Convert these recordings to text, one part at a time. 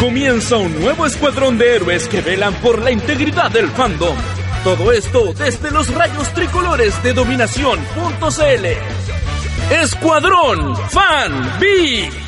Comienza un nuevo escuadrón de héroes que velan por la integridad del fandom. Todo esto desde los rayos tricolores de dominación.cl. Escuadrón Fan B.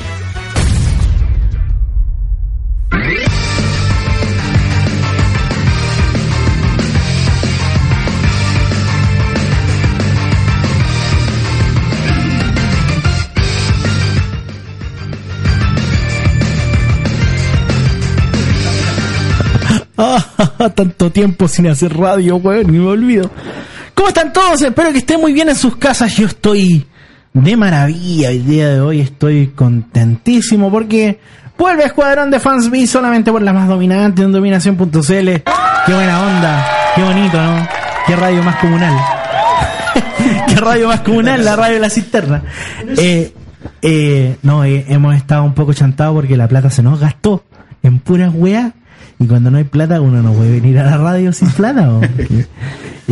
Ah, tanto tiempo sin hacer radio, weón, y me olvido. ¿Cómo están todos? Espero que estén muy bien en sus casas. Yo estoy de maravilla el día de hoy. Estoy contentísimo porque vuelve Escuadrón de Fans B solamente por la más dominante en dominación.cl. Qué buena onda, qué bonito, ¿no? Qué radio más comunal. qué radio más comunal, la radio de la cisterna. Eh, eh, no, eh, hemos estado un poco chantados porque la plata se nos gastó en puras weas y cuando no hay plata, uno no puede venir a la radio sin plata.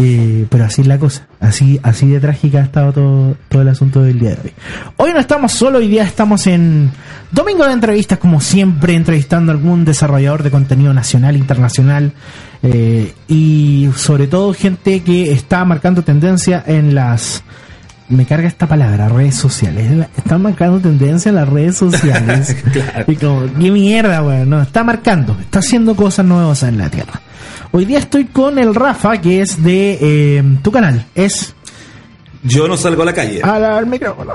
Eh, pero así es la cosa. Así, así de trágica ha estado todo, todo el asunto del día de hoy. Hoy no estamos solo, hoy día estamos en domingo de entrevistas, como siempre, entrevistando a algún desarrollador de contenido nacional, internacional. eh, y sobre todo gente que está marcando tendencia en las me carga esta palabra, redes sociales. Están marcando tendencia en las redes sociales. Y como, qué mierda, weón. No, está marcando, está haciendo cosas nuevas en la Tierra. Hoy día estoy con el Rafa, que es de eh, tu canal. Es Yo no salgo a la calle. al, al micrófono.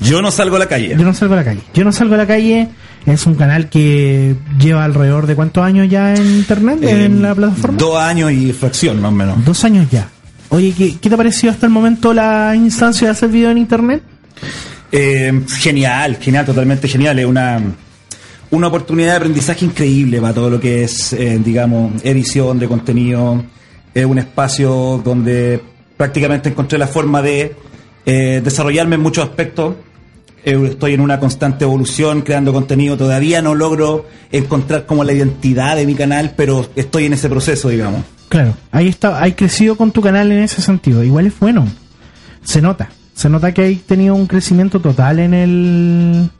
Yo no salgo a la calle. Yo no salgo a la calle. Yo no salgo a la calle. Es un canal que lleva alrededor de cuántos años ya en internet, Eh, en la plataforma. Dos años y fracción, más o menos. Dos años ya. Oye, ¿qué, ¿qué te pareció hasta el momento la instancia de hacer video en internet? Eh, genial, genial, totalmente genial. Es una, una oportunidad de aprendizaje increíble para todo lo que es, eh, digamos, edición de contenido. Es un espacio donde prácticamente encontré la forma de eh, desarrollarme en muchos aspectos. Eh, Estoy en una constante evolución, creando contenido. Todavía no logro encontrar como la identidad de mi canal, pero estoy en ese proceso, digamos. Claro, ahí está, hay crecido con tu canal en ese sentido. Igual es bueno. Se nota. Se nota que hay tenido un crecimiento total en el.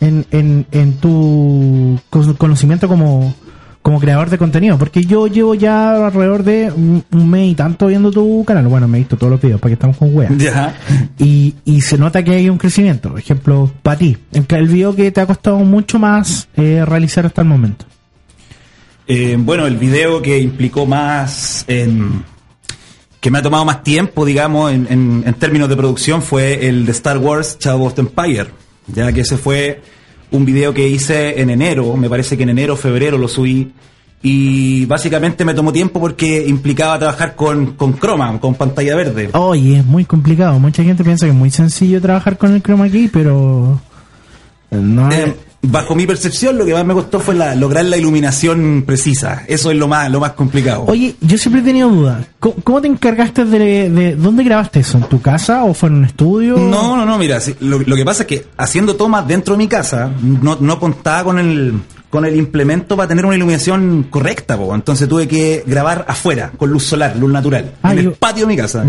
en, en, en tu co- conocimiento como, como creador de contenido. Porque yo llevo ya alrededor de un, un mes y tanto viendo tu canal. Bueno, me he visto todos los videos, para que estamos con weas. Ya. Y, y se nota que hay un crecimiento. Por ejemplo, para ti, el, el video que te ha costado mucho más eh, realizar hasta el momento. Eh, bueno, el video que implicó más, em, que me ha tomado más tiempo, digamos, en, en- en términos de producción, fue el de Star Wars Shadow of the Empire. Ya que ese fue un video que hice en enero, me parece que en enero, febrero lo subí. Y básicamente me tomó tiempo porque implicaba trabajar con, con croma, con pantalla verde. Oye, es muy complicado. Mucha gente piensa que es muy sencillo trabajar con el chroma key, pero no Eh, bajo mi percepción, lo que más me costó fue la- lograr la iluminación precisa. Eso es lo más, lo más complicado. Oye, yo siempre he tenido dudas. ¿Cómo, cómo te encargaste de, de dónde grabaste eso? ¿En tu casa o fue en un estudio? No, no, no, mira, sí, lo, lo que pasa es que haciendo tomas dentro de mi casa, no, no contaba con el, con el implemento para tener una iluminación correcta, po. entonces tuve que grabar afuera, con luz solar, luz natural, Ah, en yo- el patio de mi casa.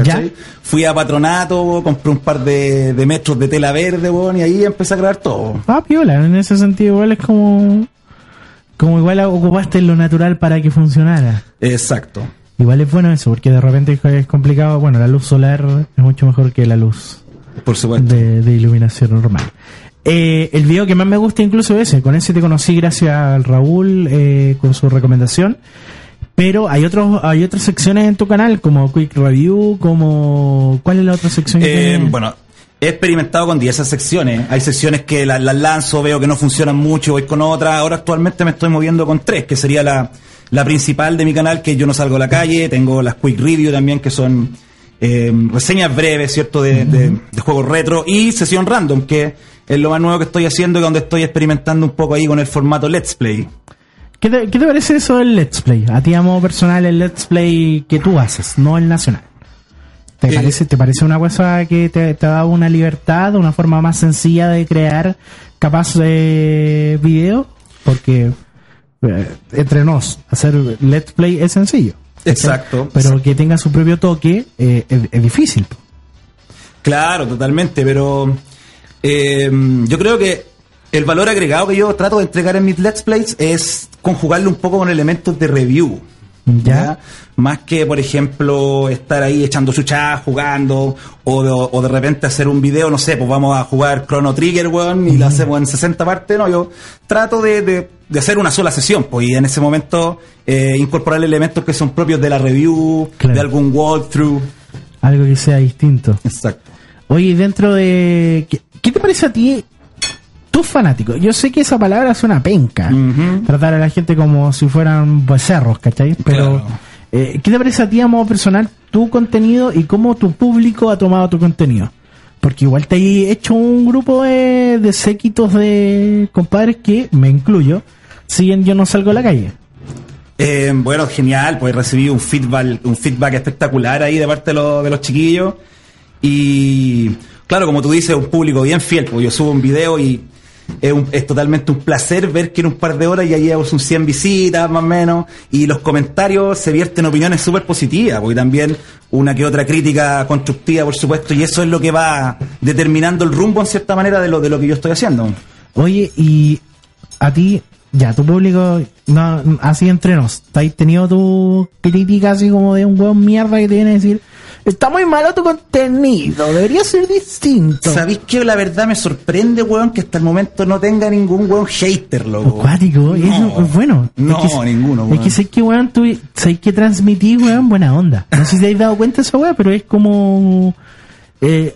Fui a patronato, compré un par de, de metros de tela verde, po, y ahí empecé a grabar todo. Ah, piola. En ese sentido, igual es como. Como igual ocupaste lo natural para que funcionara. Exacto. Igual es bueno eso, porque de repente es complicado. Bueno, la luz solar es mucho mejor que la luz Por supuesto. de, de iluminación normal. Eh, el video que más me gusta incluso es ese, con ese te conocí gracias al Raúl eh, con su recomendación. Pero hay otros, hay otras secciones en tu canal como Quick Review, como ¿cuál es la otra sección? que Eh, bueno, he experimentado con diversas secciones. Hay secciones que la- las lanzo, veo que no funcionan mucho, voy con otras. Ahora actualmente me estoy moviendo con tres, que sería la, la principal de mi canal, que yo no salgo a la calle. Tengo las Quick Review también, que son eh, reseñas breves, ¿cierto? De, de- de juegos retro. Y sesión random, que es lo más nuevo que estoy haciendo y donde estoy experimentando un poco ahí con el formato Let's Play. ¿Qué, te, qué te parece eso del Let's Play? A ti a modo personal el Let's Play que tú haces, no el nacional. ¿Te, Eh, parece, ¿Te parece una cosa que te, te da una libertad, una forma más sencilla de crear capaz de video? Porque eh, entre nos, hacer Let's Play es sencillo. Exacto. Pero que tenga su propio toque eh, es, es difícil. Claro, totalmente, pero eh, yo creo que El valor agregado que yo trato de entregar en mis Let's Plays es conjugarlo un poco con elementos de review. Ya. Más que, por ejemplo, estar ahí echando chuchas, jugando, o de, o de repente hacer un video, no sé, pues vamos a jugar Chrono Trigger, weón, y lo hacemos en 60 partes, no, yo trato de, de- de hacer una sola sesión, pues, y en ese momento eh, incorporar elementos que son propios de la review, Claro. de algún walkthrough. Algo que sea distinto. Exacto. Oye, dentro de... ¿Qué, te parece a ti tus fanáticos? Yo sé que esa palabra suena penca. Tratar a la gente como si fueran becerros, ¿cachai? Pero, Claro. eh, ¿qué te parece a ti a modo personal tu contenido y cómo tu público ha tomado tu contenido? Porque igual te hay hecho un grupo de, de séquitos de compadres que, me incluyo, siguen Yo No Salgo a la Calle. Eh, bueno, genial, pues recibí un feedback, un feedback espectacular ahí de parte de los chiquillos. Y claro, como tú dices, un público bien fiel, pues yo subo un video y es, un- es totalmente un placer ver que en un par de horas ya llevamos un 100 visitas más o menos y los comentarios se vierten opiniones súper positivas, porque también una que otra crítica constructiva, por supuesto, y eso es lo que va determinando el rumbo en cierta manera de lo, de lo que yo estoy haciendo. Oye, y a ti, ya, tu público, no, así entre nos, ¿te has tenido tu crítica así como de un hueón mierda que te viene a decir, está muy malo tu contenido, debería ser distinto? ¿Sabéis que la verdad me sorprende, weón, que hasta el momento no tenga ningún weón hater, loco? Acuático, eso es bueno. No, es que, ninguno, Es weón. que sé que, weón, tú, sé que transmitís, weón, buena onda. No sé si te habéis dado cuenta de esa weón, pero es como, eh,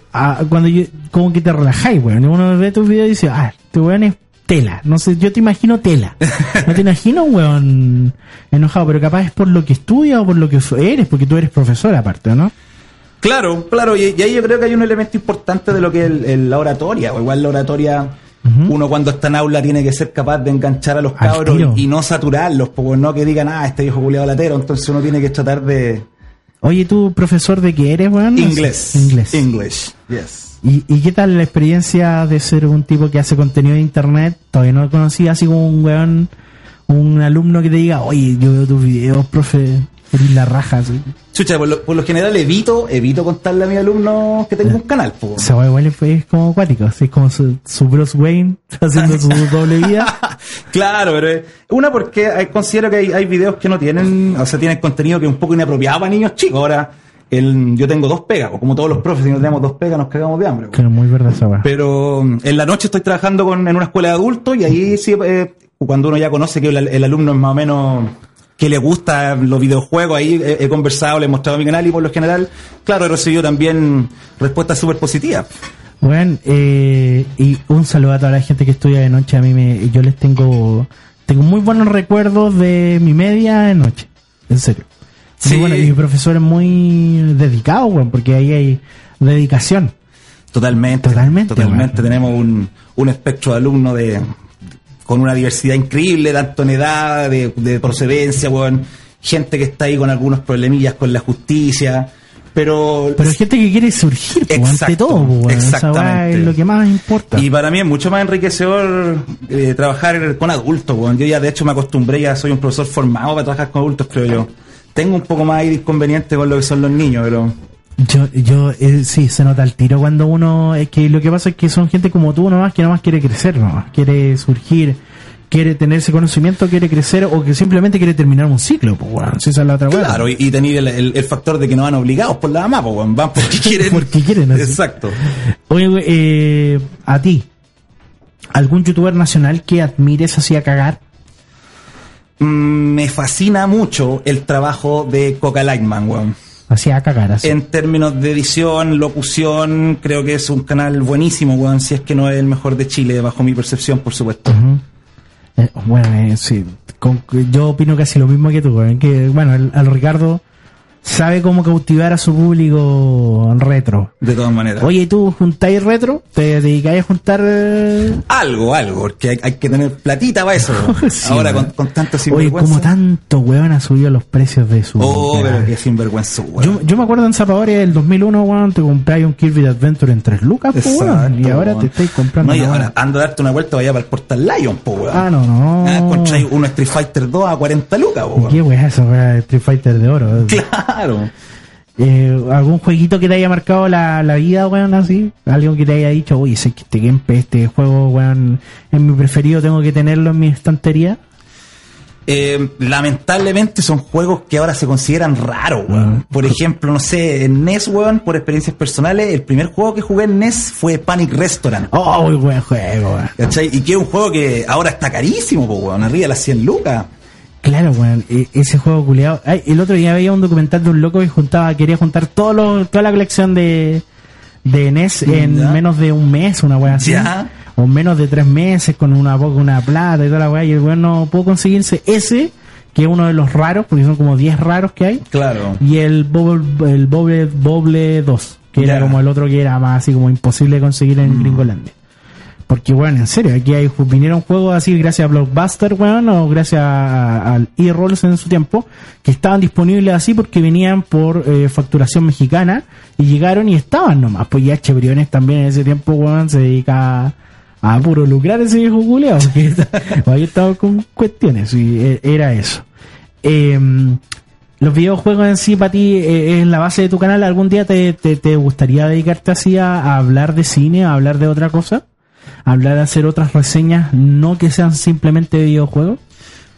cuando yo, como que te relajáis, weón. Uno ve tus videos y dice, ah, este weón es tela. No sé, yo te imagino tela. No te imagino un weón enojado, pero capaz es por lo que estudias o por lo que eres, porque tú eres profesor aparte, ¿no? Claro, claro, y, y ahí yo creo que hay un elemento importante de lo que es el- el- la oratoria, o igual la oratoria, uno cuando está en aula tiene que ser capaz de enganchar a los cabros y, y no saturarlos, porque no que digan, ah, este viejo culiado latero, entonces uno tiene que tratar de... Oye, tú, profesor de qué eres, weón? No sé. Inglés. Inglés. English, yes. ¿Y, ¿Y qué tal la experiencia de ser un tipo que hace contenido de internet? Todavía no conocí así como un weón, un alumno que te diga, oye, yo veo tus videos, profe, eres la raja. Chucha, por lo, por lo general evito, evito contarle a mis alumnos que tengo un canal, po. Esa weá igual es, es como acuático, es como su, su Bruce Wayne haciendo su doble vida. Claro, pero es- una porque hay- considero que hay, hay videos que no tienen, o sea, tienen contenido que es un poco inapropiado para niños chicos. Ahora, el, yo tengo dos pegas, o como todos los profes, si no tenemos dos pegas nos cagamos de hambre. es muy verdad esa. Pero mm, en la noche estoy trabajando con, en una escuela de adultos y ahí sí, eh, cuando uno ya conoce que el, el alumno es más o menos que le gusta los videojuegos, ahí he, he conversado, le he mostrado mi canal y por lo general, claro, he recibido también respuestas súper positivas. Bueno, eh, y un saludo a toda la gente que estudia de noche. A mí me, yo les tengo, tengo muy buenos recuerdos de mi media de noche. En serio. Sí. bueno, y mi profesor es muy dedicado, weón, porque ahí hay dedicación. Totalmente. Totalmente, Totalmente. bueno. Tenemos un, un espectro de alumnos de, con una diversidad increíble, tanto en edad, de, de procedencia, weón. Gente que está ahí con algunos problemillas con la justicia. Pero, Pero hay gente que quiere surgir, po, ante Exacto, todo, po, weá exactamente. es lo que más importa. Y para mí es mucho más enriquecedor eh, trabajar con adultos. Yo ya de hecho me acostumbré, ya soy un profesor formado para trabajar con adultos, creo yo. Tengo un poco más de inconveniente con lo que son los niños, pero... Yo, yo, eh, sí, se nota el tiro cuando uno, es que lo que pasa es que son gente como tú nomás que nomás quiere crecer, nomás, quiere surgir, quiere tener ese conocimiento, quiere crecer o que simplemente quiere terminar un ciclo, pues bueno, si esa es la otra. Claro, y, y tener el, el- el factor de que no van obligados por la mamá, pues, weón. van porque quieren. Porque quieren, así. Exacto. Oye, eh, a ti, ¿algún youtuber nacional que admires así a cagar? Mm, me fascina mucho el trabajo de Coca Lightman, weón. Así a cagar, así. En términos de edición, locución, creo que es un canal buenísimo, weón. Si es que no es el mejor de Chile, bajo mi percepción, por supuesto. Ujú. Eh, bueno, eh, sí, con- yo opino casi lo mismo que tú, güey, que bueno, el, al Ricardo sabe cómo cautivar a su público retro. De todas maneras. Oye, ¿y ¿tú juntáis retro? ¿Te dedicáis a juntar? eh? Algo, algo, porque hay, hay que tener platita para eso. Sí, Ahora weón. con, con tanto Oye, sinvergüenza. como tanto weón ha subido los precios de su... Oh, weá. pero qué sinvergüenza, weón. yo, yo me acuerdo en Zapadores del 2001, weón, te compré un Kirby Adventure en 3 lucas, po, weón, y ahora weón. te estáis comprando... No, y ahora ando a darte una vuelta, vaya para el Portal Lion, po, weón. Ah, no, no. Ah, un Street Fighter 2 a 40 lucas, po, weón. ¿Qué es eso, weá? Street Fighter de oro. Claro. Eh, ¿Algún jueguito que te haya marcado la, la vida, weón, así? Algo que te haya dicho, uy, sé que este gameplay, este juego, weón, es mi preferido, tengo que tenerlo en mi estantería. Eh, lamentablemente son juegos que ahora se consideran raros, weón. Por ejemplo, no sé, en NES, weón, por experiencias personales, el primer juego que jugué en NES fue Panic Restaurant. Oh, muy buen juego, weón. ¿Cachai? Y que es un juego que ahora está carísimo, weón, arriba de las 100 lucas. Claro, weón, e- ese juego culeado. Ay, el otro día veía un documental de un loco que juntaba, quería juntar todos los, toda la colección de, de NES en Ya. menos de un mes, una weá así. Ya. O menos de tres meses con una poca, una plata y toda la weá. Y el weón no pudo conseguirse ese, que es uno de los raros, porque son como 10 raros que hay. Claro. Y el Bobble, el Bobble, Bobble 2, que era Ya. Mm. como el otro que era más así como imposible de conseguir en Gringolandia. Porque, bueno, en serio, aquí hay, vinieron juegos así gracias a Blockbuster, weón, o gracias al E-Rolls en su tiempo, que estaban disponibles así porque venían por eh, facturación mexicana y llegaron y estaban nomás. Pues ya H. Briones también en ese tiempo, weón, se dedica a, puro lucrar ese viejo culeado, porque ahí estaba con cuestiones y eh, era eso. Em, los videojuegos en sí para ti eh, es la base de tu canal. ¿Algún día te, te, te gustaría dedicarte así a hablar de cine, a hablar de otra cosa? ¿A hablar de hacer otras reseñas, no que sean simplemente videojuegos?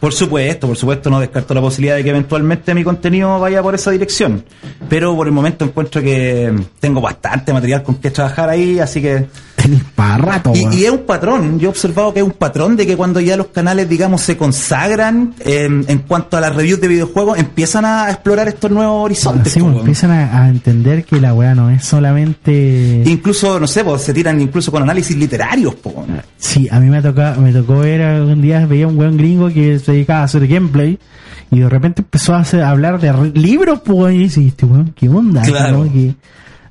Por supuesto, por supuesto, no descarto la posibilidad de que eventualmente mi contenido vaya por esa dirección. Pero por el momento encuentro que tengo bastante material con que trabajar ahí, así que Para rato, Y, es un patrón, yo he observado que es un patrón de que cuando ya los canales, digamos, se consagran en, en cuanto a las reviews de videojuegos, empiezan a explorar estos nuevos horizontes. Empiezan a, a entender que la weá no es solamente... Incluso, no sé, pues, se tiran incluso con análisis literarios. po, weón. Sí, a mí me tocó, me tocó ver un día, veía un weón gringo que se dedicaba a hacer gameplay y de repente empezó a, hacer- a hablar de libros, pues, y dice, este weón, ¿qué onda? Claro. ¿no? Que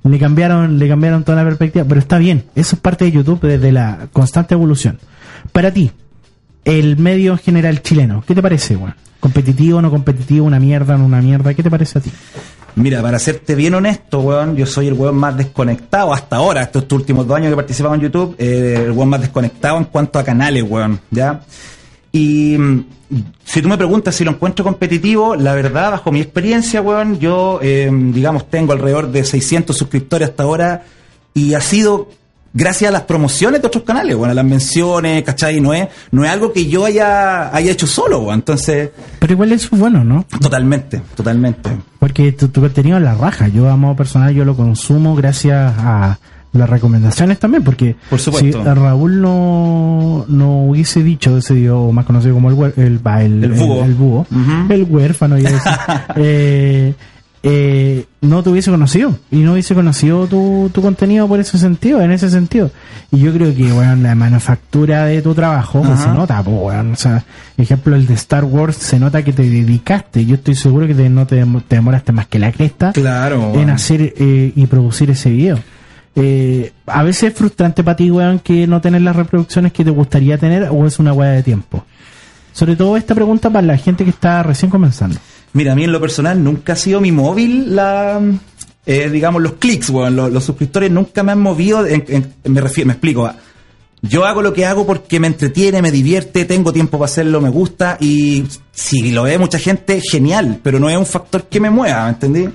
le cambiaron, le cambiaron toda la perspectiva, pero está bien, eso es parte de YouTube desde la constante evolución. Para ti, el medio en general chileno, ¿qué te parece, weón? ¿Competitivo, no competitivo, una mierda, no una mierda? ¿Qué te parece a ti? Mira, para serte bien honesto, weón, yo soy el weón más desconectado hasta ahora, estos últimos dos años que he participado en YouTube, eh, el weón más desconectado en cuanto a canales, weón, ¿ya? Y si tú me preguntas si lo encuentro competitivo, la verdad, bajo mi experiencia, weón, yo, eh, digamos, tengo alrededor de 600 suscriptores hasta ahora y ha sido gracias a las promociones de otros canales, bueno, las menciones, ¿cachai? No es, no es algo que yo haya, haya hecho solo, weón, entonces, Pero igual eso es bueno, ¿no? totalmente, totalmente. Porque tu, tu contenido es la raja. Yo, a modo personal, yo lo consumo gracias a las recomendaciones también. Porque Por supuesto. si Raúl no, no hubiese dicho ese dios más conocido como el, el, el, El búho. el búho, el huérfano, iba a decir, eh, eh, no te hubiese conocido. Y no hubiese conocido tu, tu contenido por ese sentido, en ese sentido. Y yo creo que, bueno, la manufactura de tu trabajo pues, se nota, pues. O sea, ejemplo, el de Star Wars se nota que te dedicaste. Yo estoy seguro que te- no te, te demoraste más que la cresta Claro, en hacer eh, y producir ese video. Eh, a veces es frustrante para ti, weón, que no tener las reproducciones que te gustaría tener o es una weá de tiempo. Sobre todo esta pregunta para la gente que está recién comenzando. Mira, a mí en lo personal nunca ha sido mi móvil la, eh, digamos, los clics, weón. Los, suscriptores nunca me han movido. me refiero, me explico. Yo hago lo que hago porque me entretiene, me divierte, tengo tiempo para hacerlo, me gusta y si lo ve mucha gente, genial, pero no es un factor que me mueva, ¿me entendí?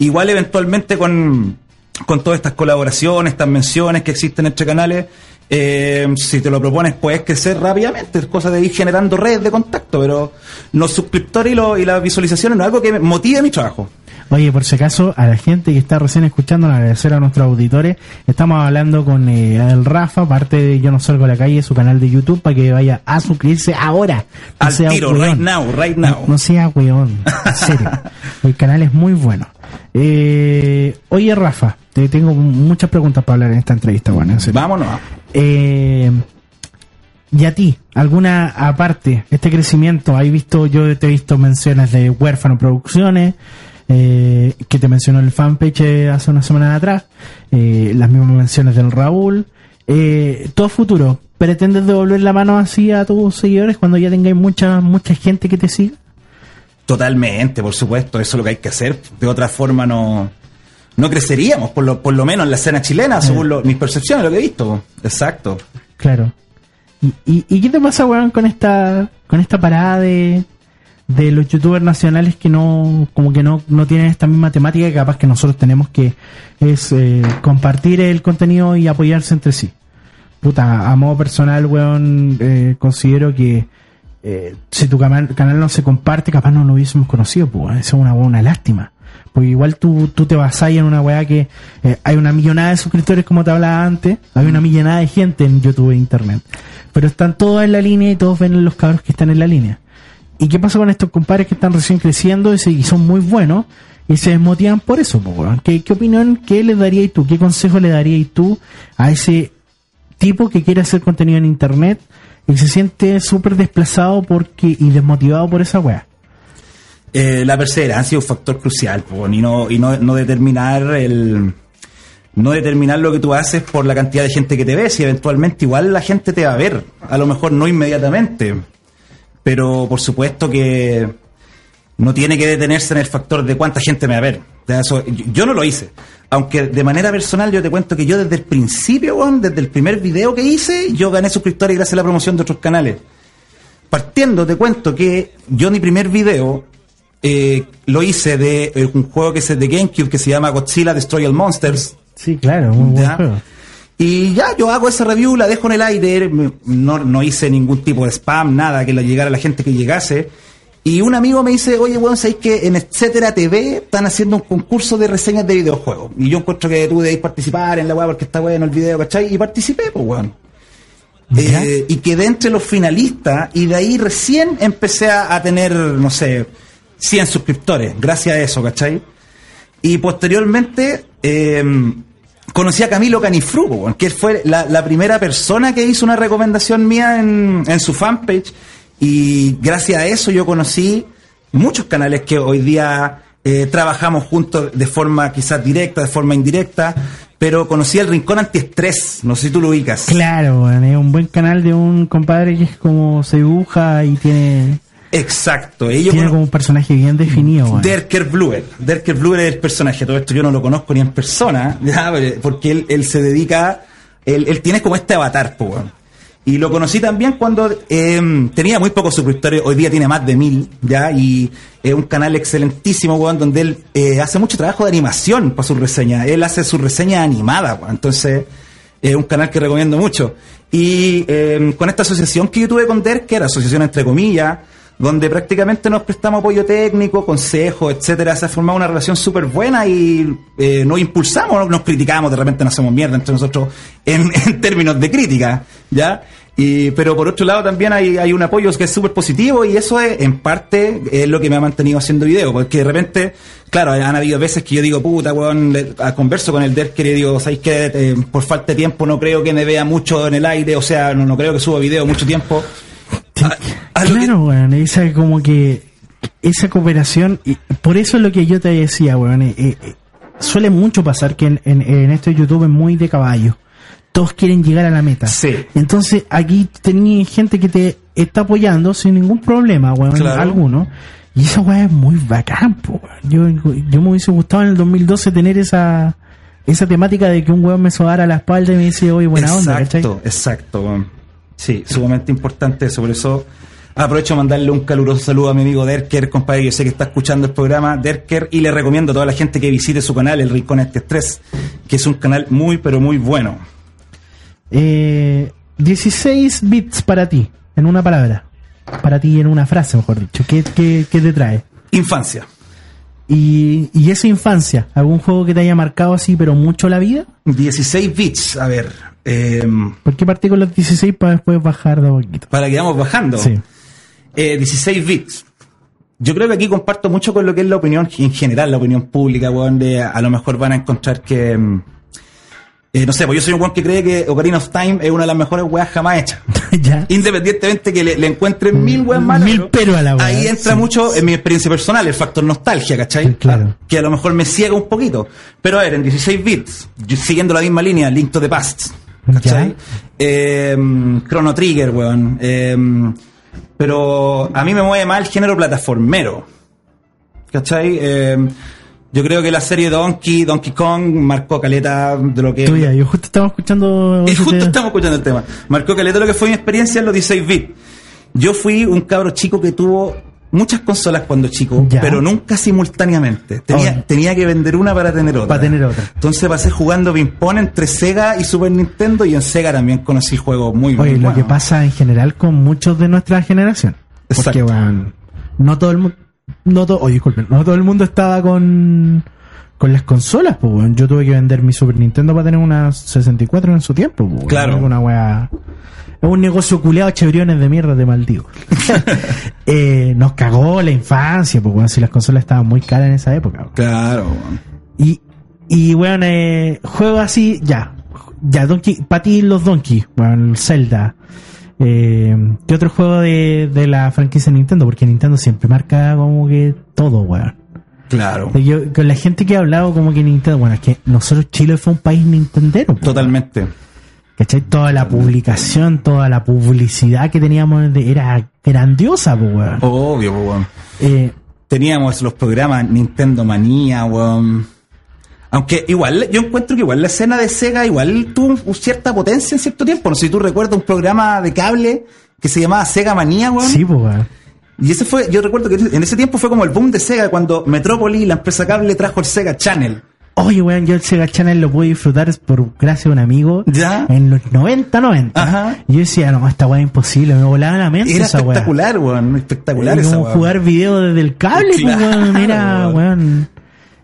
Igual eventualmente con, con todas estas colaboraciones, estas menciones que existen entre canales, eh, si te lo propones puedes crecer rápidamente, es cosa de ir generando redes de contacto, pero los suscriptores y, lo- y las visualizaciones no es algo que motive mi trabajo. Oye, por si acaso, a la gente que está recién escuchando, agradecer a nuestros auditores. Estamos hablando con eh, el Rafa, parte de Yo No Salgo a la Calle, su canal de YouTube, para que vaya a suscribirse ahora. No Al sea tiro, weón. right now, right now. No, no sea weón, en serio. el canal es muy bueno. Eh, oye, Rafa, tengo muchas preguntas para hablar en esta entrevista, bueno, en serio. Vámonos. Eh, y a ti, alguna aparte, este crecimiento, hay visto, yo te he visto menciones de Huérfano Producciones, eh, que te mencionó el fanpage hace una semana atrás, eh, las mismas menciones del Raúl, eh, todo futuro, ¿pretendes devolver la mano así a tus seguidores cuando ya tengáis mucha, mucha gente que te siga? Totalmente, por supuesto, eso es lo que hay que hacer. De otra forma no, no creceríamos, por lo, por lo menos en la escena chilena, según lo- mis percepciones, lo que he visto. Exacto. Claro. ¿Y, y, y qué te pasa, weón, con esta, con esta parada de, de los youtubers nacionales que no, como que no, no tienen esta misma temática que capaz que nosotros tenemos que es eh, compartir el contenido y apoyarse entre sí. Puta, a modo personal, weón, eh, considero que eh, si tu canal, canal no se comparte, capaz no lo hubiésemos conocido, pues eso es una, una lástima. Porque igual tú, tú te vas ahí en una weá que eh, hay una millonada de suscriptores, como te hablaba antes, hay una millonada de gente en YouTube e Internet. Pero están todos en la línea y todos ven los cabros que están en la línea. ¿Y qué pasa con estos compadres que están recién creciendo y, son muy buenos y se desmotivan por eso? ¿Qué, ¿Qué opinión, qué le darías tú, qué consejo le darías tú a ese tipo que quiere hacer contenido en Internet y se siente súper desplazado porque y desmotivado por esa weá? Eh, la perseverancia es un factor crucial, y no, y no, no determinar el no determinar lo que tú haces por la cantidad de gente que te ve, si eventualmente igual la gente te va a ver, a lo mejor no inmediatamente, pero por supuesto que no tiene que detenerse en el factor de cuánta gente me va a ver. Yo, no lo hice. Aunque de manera personal yo te cuento que yo desde el principio, desde el primer video que hice, yo gané suscriptores gracias a la promoción de otros canales. Partiendo, te cuento que yo mi primer video eh, lo hice de eh, un juego que es de GameCube que se llama Godzilla Destroy All Monsters. Sí, claro, muy buen juego. Y ya, yo hago esa review, la dejo en el aire, no, no hice ningún tipo de spam, nada, que le llegara a la gente que llegase. Y un amigo me dice, oye, weón, ¿sabéis que en Etcétera TV están haciendo un concurso de reseñas de videojuegos? Y yo encuentro que tú debéis participar en la weá porque está bueno el video, ¿cachai? Y participé, pues, weón. Eh, y quedé entre los finalistas y de ahí recién empecé a, a tener, no sé, 100 suscriptores, gracias a eso, ¿cachai? Y posteriormente eh, conocí a Camilo Canifru, que fue la, primera persona que hizo una recomendación mía en, su fanpage. Y gracias a eso yo conocí muchos canales que hoy día eh, trabajamos juntos de forma quizás directa, de forma indirecta. Pero conocí el Rincón Antiestrés, no sé si tú lo ubicas. Claro, un buen canal de un compadre que es como se dibuja y tiene, Exacto. Ellos tiene como un personaje bien definido. weón. Derker Bluer. Derker Bluer es el personaje. Todo esto yo no lo conozco ni en persona, ¿ya? porque él, él se dedica, él, él tiene como este avatar, weón. Y lo conocí también cuando eh, tenía muy pocos suscriptores, hoy día tiene más de mil, ¿ya? Y es un canal excelentísimo, weón, donde él eh, hace mucho trabajo de animación para sus reseñas. Él hace sus reseñas animadas, weón. Entonces, es un canal que recomiendo mucho. Y eh, con esta asociación que yo tuve con Derker, asociación entre comillas, donde prácticamente nos prestamos apoyo técnico, consejos, etcétera, se ha formado una relación súper buena y eh, nos impulsamos, nos criticamos, de repente nos hacemos mierda entre nosotros en, en términos de crítica, ¿ya? Y, pero por otro lado también hay, hay un apoyo que es súper positivo y eso es, en parte es lo que me ha mantenido haciendo video, porque de repente, claro, han habido veces que yo digo, puta, weón, le- converso con el Derker y digo, ¿sabéis que por falta de tiempo no creo que me vea mucho en el aire, o sea, no, no creo que suba video mucho tiempo. A- a claro, weón, esa como que esa cooperación, y por eso es lo que yo te decía, weón, eh, eh, suele mucho pasar que en, en, en este YouTube es muy de caballo. Todos quieren llegar a la meta. Sí. Entonces aquí tenía gente que te está apoyando sin ningún problema, weón, Claro. alguno. Y esa weá es muy bacán, po, weón. Yo, yo me hubiese gustado en el 2012 tener esa esa temática de que un weón me sobara la espalda y me dice, oye, buena onda, ¿cachai? Exacto, exacto. Sí, sumamente importante eso. Por eso aprovecho a mandarle un caluroso saludo a mi amigo Derker, compadre, que yo sé que está escuchando el programa, Derker, y le recomiendo a toda la gente que visite su canal, El Rincón Este Estrés, que es un canal muy, pero muy bueno. Eh, 16 bits para ti, en una palabra. Para ti en una frase, mejor dicho. ¿Qué, qué, qué te trae? Infancia. Y, y esa infancia, ¿algún juego que te haya marcado así, pero mucho la vida? 16 bits, a ver, eh, ¿Por qué partí con los 16 para después bajar de poquito? para que vamos bajando. Sí. Eh, 16 bits. Yo creo que aquí comparto mucho con lo que es la opinión en general, la opinión pública, weón, de a lo mejor van a encontrar que... mm, eh, no sé, pues yo soy un weón que cree que Ocarina of Time es una de las mejores weas jamás hechas. ya. Independientemente que le, le encuentren mil weas malas. Mil pero a la wea, Ahí entra sí. mucho en mi experiencia personal, el factor nostalgia, ¿cachai? Sí, claro. Que a lo mejor me ciega un poquito. Pero a ver, en 16 bits, yo- siguiendo la misma línea, Link to the Past. ¿Cachai? Eh, Chrono Trigger, weón. Eh, pero a mí me mueve más el género plataformero. ¿Cachai? Eh, yo creo que la serie Donkey, Donkey Kong, marcó caleta de lo que... Tuya, yo justo estaba escuchando. Eh, justo estamos escuchando el tema. Marcó caleta lo que fue mi experiencia en los 16 bits. Yo fui un cabro chico que tuvo muchas consolas cuando chico, Ya. pero nunca simultáneamente. Tenía, Oh. tenía que vender una para tener otra. Para tener otra. Entonces pasé jugando ping-pong entre Sega y Super Nintendo y en Sega también conocí juegos muy, muy Oye, lo buenos. que pasa en general con muchos de nuestra generación. Porque, Exacto. weón, no todo el mundo. No to- oye, disculpen, no todo el mundo estaba con. Con las consolas, pues, weón. Yo tuve que vender mi Super Nintendo para tener una 64 en su tiempo, pues. Claro. Una weá. Es un negocio culeado, chebriones de mierda de maldigo. eh, nos cagó la infancia, pues, weón. Si las consolas estaban muy caras en esa época. Claro. Y, y bueno, eh, juego así, ya. Ya, Donkey, para ti los Donkey, bueno, el Zelda. Eh, ¿Qué otro juego de, de la franquicia Nintendo? Porque Nintendo siempre marca como que todo, weón. Claro. Yo, con la gente que ha hablado como que Nintendo, bueno, es que nosotros Chile fue un país nintendero. Totalmente. ¿Cachai? Toda la publicación, toda la publicidad que teníamos era grandiosa, po, weón. Obvio, po, weón. Eh, Teníamos los programas Nintendo Manía, weón. Aunque igual, yo encuentro que igual la escena de Sega igual tuvo cierta potencia en cierto tiempo. No sé si tú recuerdas un programa de cable que se llamaba Sega Manía, weón. sí, po, weón. Y ese fue, yo recuerdo que en ese tiempo fue como el boom de Sega cuando Metropolis, la empresa cable, trajo el Sega Channel. Oye, weón, yo el Sega Channel lo pude disfrutar por gracias a un amigo ¿Ya? en los 90, 90. Ajá. Y yo decía, no, esta weá es imposible, me volaba la mente Era esa espectacular, weón. Espectacular Era como jugar video desde el cable, pues, Claro, weón, era, weón.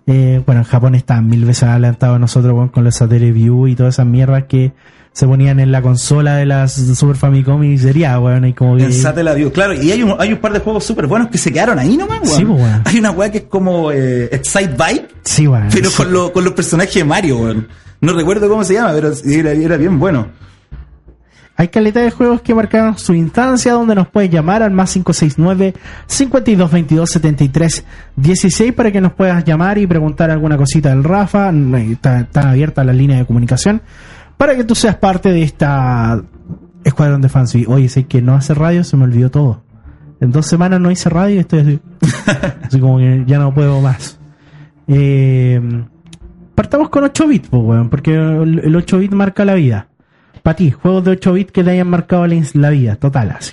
Eh, bueno, en Japón estaban mil veces adelantados a nosotros, weón, con los Satellite View y todas esas mierdas que se ponían en la consola de las Super Famicom y sería, weón, y como que... Satellite View, claro, y hay un, hay un par de juegos súper buenos que se quedaron ahí nomás, weón. Sí, weón. Hay una weá que es como eh, Excite Bike, Sí, weón. pero sí. con, lo- con los personajes de Mario, weón. No recuerdo cómo se llama, pero era, era bien bueno. Hay calidad de juegos que marcaron su instancia donde nos puedes llamar al más 569 5222 73 16 para que nos puedas llamar y preguntar alguna cosita del Rafa. Está, están abiertas las líneas de comunicación para que tú seas parte de esta escuadrón de fans. Y, Oye, sé que no hace radio, se me olvidó todo. En dos semanas no hice radio y estoy así. así como que ya no puedo más. Eh, partamos con 8 bits, pues, weón, porque el el 8 bit marca la vida. Para ti, juegos de 8 bits que te hayan marcado la, vida, total, así.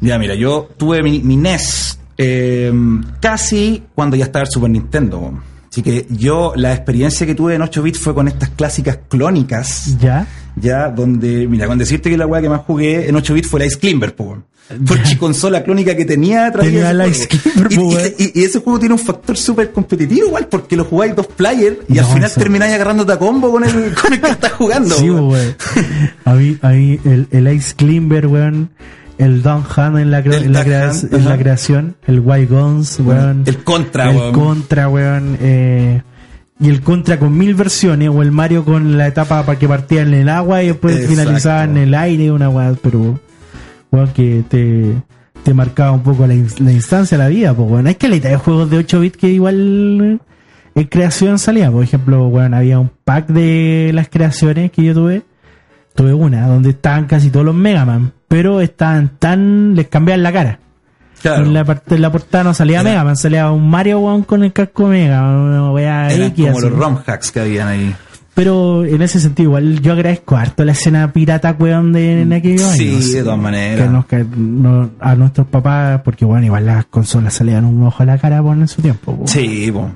Ya, mira, yo tuve mi, mi NES eh, casi cuando ya estaba el Super Nintendo. weón. Así que yo, la experiencia que tuve en 8 bits fue con estas clásicas clónicas. ¿Ya? Ya, donde, mira, con decirte que la weá que más jugué en 8 bits fue la Ice Climber, po. Porque consola clónica que tenía traía la. Ice Climber, y, po, y- weón. y- y ese juego tiene un factor súper competitivo igual, porque lo jugáis dos players y al final eso- termináis agarrándote a combo con el, con el que estás jugando. Sí, weón. weón. A mí, a mí el, el Ice Climber, weón. El Don Han en la, en la, Duck crea- Hunt, en la ajá. creación. El White Guns, weón. El Contra, El weón. Contra, weón. eh, y el Contra con mil versiones. O el Mario con la etapa para que partía en el agua y después Exacto. finalizaba en el aire. Una weón, pero. Weón, que te, te marcaba un poco la, in- la instancia, la vida, pues, weón. Hay que de juegos de 8 bits que igual. En creación salía, por ejemplo, weón, había un pack de las creaciones que yo tuve. Tuve una donde estaban casi todos los Mega Man, pero estaban tan. les cambiaban la cara. Claro. En la parte de la portada no salía Era- Mega Man, salía un Mario weón con el casco Mega, weá Eran X, como así. los ROM hacks que habían ahí. Pero en ese sentido, igual yo agradezco harto la escena pirata, weón, de en aquellos Sí, años. de todas maneras. Que nos, que no- a nuestros papás, porque bueno, igual las consolas salían un ojo a la cara por en su tiempo. po. Sí, po.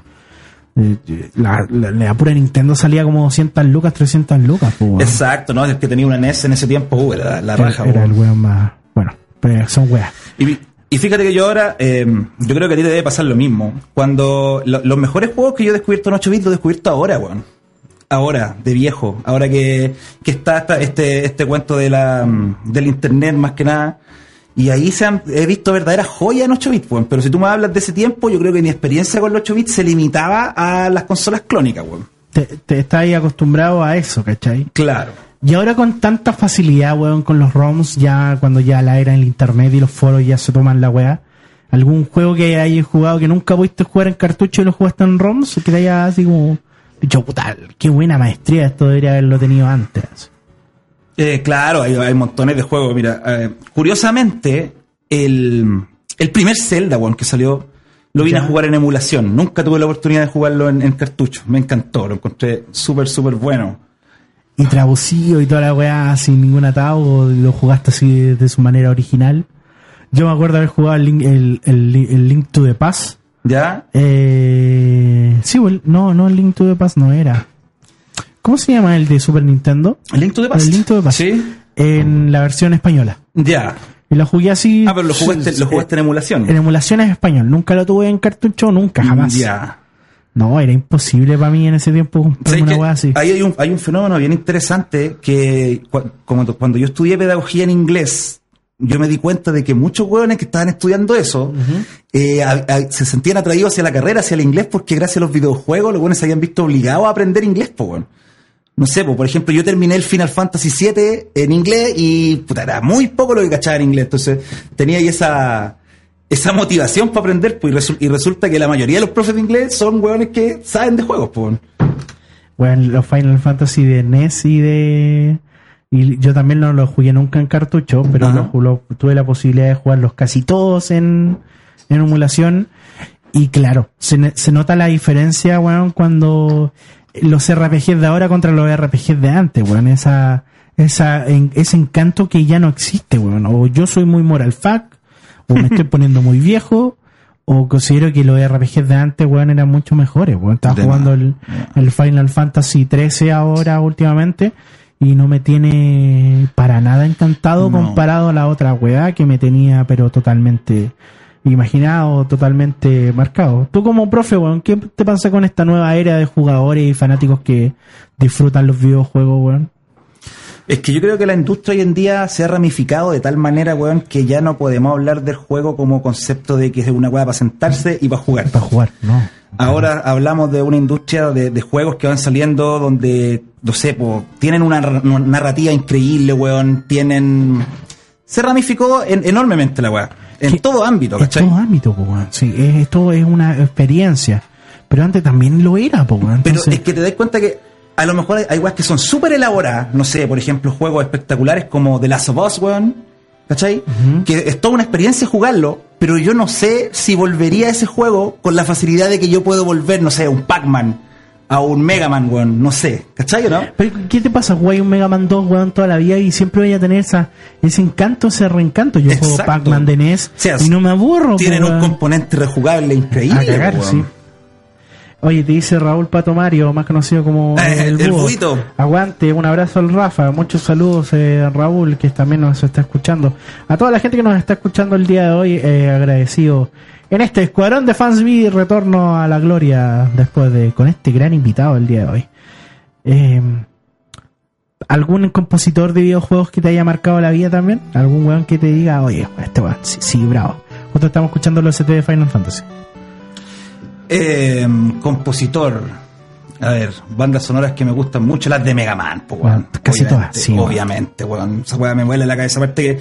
Eh, La, la, la pura Nintendo salía como 200 lucas, 300 lucas, po. Exacto, ¿no? El que tenía una NES en ese tiempo, uh, era la raja, era el weón más. Bueno, pero son weas. Y, y fíjate que yo ahora, eh, yo creo que a ti te debe pasar lo mismo. Cuando lo- los mejores juegos que yo he descubierto en 8 bits, los he descubierto ahora, weón. Ahora, de viejo. Ahora que, que está esta- este, este cuento de la, mm, del internet más que nada. Y ahí se han, he visto verdaderas joyas en 8 bits, weón. Pero si tú me hablas de ese tiempo, yo creo que mi experiencia con los 8 bits se limitaba a las consolas clónicas, weón. Te, te estás acostumbrado a eso, ¿cachai? Claro. Y ahora con tanta facilidad, weón, con los ROMs, ya cuando ya la era en el internet y los foros ya se toman la weá. ¿Algún juego que hayas jugado que nunca pudiste jugar en cartucho y lo jugaste en ROMs? Que te haya así como dicho, puta, qué buena maestría, esto debería haberlo tenido antes. Eh, claro, hay, hay montones de juegos. Mira, eh, curiosamente, el, el primer Zelda, weón, que salió, lo vine Ya. a jugar en emulación. Nunca tuve la oportunidad de jugarlo en, en cartucho. Me encantó, lo encontré súper, súper bueno. Y traducido y toda la weá sin ningún atado, lo jugaste así de, de su manera original. Yo me acuerdo haber jugado el Link, el, el, el Link to the Past. ¿Ya? Eh, sí, no, no, el Link to the Past no era. ¿Cómo se llama el de Super Nintendo? ¿El Link to the Past? El Link to the Past. Sí. En la versión española. Ya. Y lo jugué así. Ah, pero lo jugaste, lo jugaste en emulación. En emulaciones español. Nunca lo tuve en cartucho, nunca, jamás. Ya. No, era imposible para mí en ese tiempo comprarme ¿Sabes una así. Ahí hay un, hay un fenómeno bien interesante que cu- cuando yo estudié pedagogía en inglés, yo me di cuenta de que muchos hueones que estaban estudiando eso eh, a- a- se sentían atraídos hacia la carrera, hacia el inglés, porque gracias a los videojuegos los hueones se habían visto obligados a aprender inglés, po, weón. No sé, po, por ejemplo, yo terminé el Final Fantasy VII en inglés y puta, era muy poco lo que cachaba en inglés. Entonces tenía ahí esa, esa motivación para aprender, pues, y, resu- y resulta que la mayoría de los profes de inglés son hueones que saben de juegos, pues. Bueno, los Final Fantasy de NES y de. Y yo también no los jugué nunca en cartucho, pero Ajá. lo- lo- tuve la posibilidad de jugarlos casi todos en, en emulación. Y claro, se, se nota la diferencia, weón, cuando los RPGs de ahora contra los RPGs de antes, weón. Esa, esa, en- ese encanto que ya no existe, weón. O yo soy muy moral fuck, o me estoy poniendo muy viejo, o considero que los RPGs de antes, weón, eran mucho mejores, weón. Estaba jugando el, el Final Fantasy 13 ahora últimamente y no me tiene para nada encantado No. comparado a la otra weá que me tenía pero totalmente imaginado, totalmente marcado. Tú como profe, weón, ¿qué te pasa con esta nueva era de jugadores y fanáticos que disfrutan los videojuegos, weón? Es que yo creo que la industria hoy en día se ha ramificado de tal manera, weón, que ya no podemos hablar del juego como concepto de que es una weá para sentarse y para jugar. Para jugar, no. Ahora hablamos de una industria de, de juegos que van saliendo donde, no sé, po, tienen una, ra- una narrativa increíble, weón, tienen... Se ramificó en- enormemente la weá, en Que- todo ámbito, En ¿cachai? todo ámbito. Sí, es- esto es una experiencia. Pero antes también lo era. Pero es que te das cuenta que a lo mejor hay, weas que son súper elaboradas. No sé, por ejemplo, juegos espectaculares como The Last of Us, weón. ¿Cachai? Que es toda una experiencia jugarlo, pero yo no sé si volvería a ese juego con la facilidad de que yo puedo volver, no sé, un Pac-Man, a un Mega Man, weón. No sé. ¿Cachai o no? Pero, ¿qué te pasa? Jugáis un Mega Man 2, weón, toda la vida y siempre voy a tener esa, ese encanto, ese reencanto. Yo juego. Pac-Man de NES O sea, y no me aburro. Tienen po, un componente rejugable increíble. A cagar, weón. sí. Oye, te dice Raúl Pato Mario, más conocido como Eh, el, el buito. Aguante, un abrazo al Rafa, muchos saludos eh, Raúl, que también nos está escuchando. A toda la gente que nos está escuchando el día de hoy, eh, agradecido. En este escuadrón de fans vi retorno a la gloria después de con este gran invitado el día de hoy. Eh, ¿Algún compositor de videojuegos que te haya marcado la vida también? ¿Algún weón que te diga, oye, este weón, sí, sí, bravo? Justo estamos escuchando los ST de Final Fantasy. Eh, compositor. A ver, bandas sonoras que me gustan mucho, las de Mega Man, pues, weón. Casi Obviamente, todas, sí. Obviamente, weón. Esa weá me vuela la cabeza. Aparte que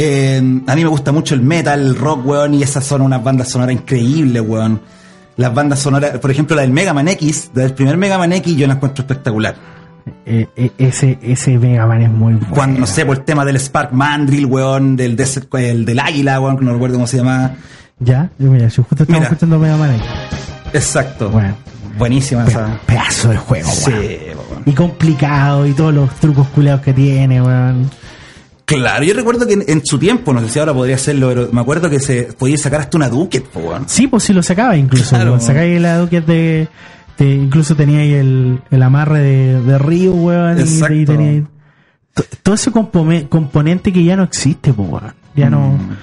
eh, a mí me gusta mucho el metal, el rock, weón, y esas son unas bandas sonoras increíbles, weón. Las bandas sonoras, por ejemplo, la del Mega Man X, del primer Mega Man X, yo la encuentro espectacular. Eh, eh, ese, ese Mega Man es muy bueno. Cuando, no sé, por el tema del Spark Mandrill, weón, del, Desert- el del Águila, weón, que no recuerdo cómo se llama. Ya, yo mira, si justo estamos escuchando Mega Man ahí. Exacto. Bueno. Buenísima Pe- esa. pedazo de juego, Sí, weón. weón. Y complicado y todos los trucos culeados que tiene, weón. Claro, yo recuerdo que en, en su tiempo, no sé si ahora podría hacerlo, pero me acuerdo que se podía sacar hasta una po, weón. Sí, pues sí lo sacaba incluso. Claro. Sacáis la Duque de, de- Incluso tenía ahí el, el amarre de, de Río, weón. y- Exacto. Y, tenía to- todo ese componente que ya no existe, pues, weón. Ya no. Mm.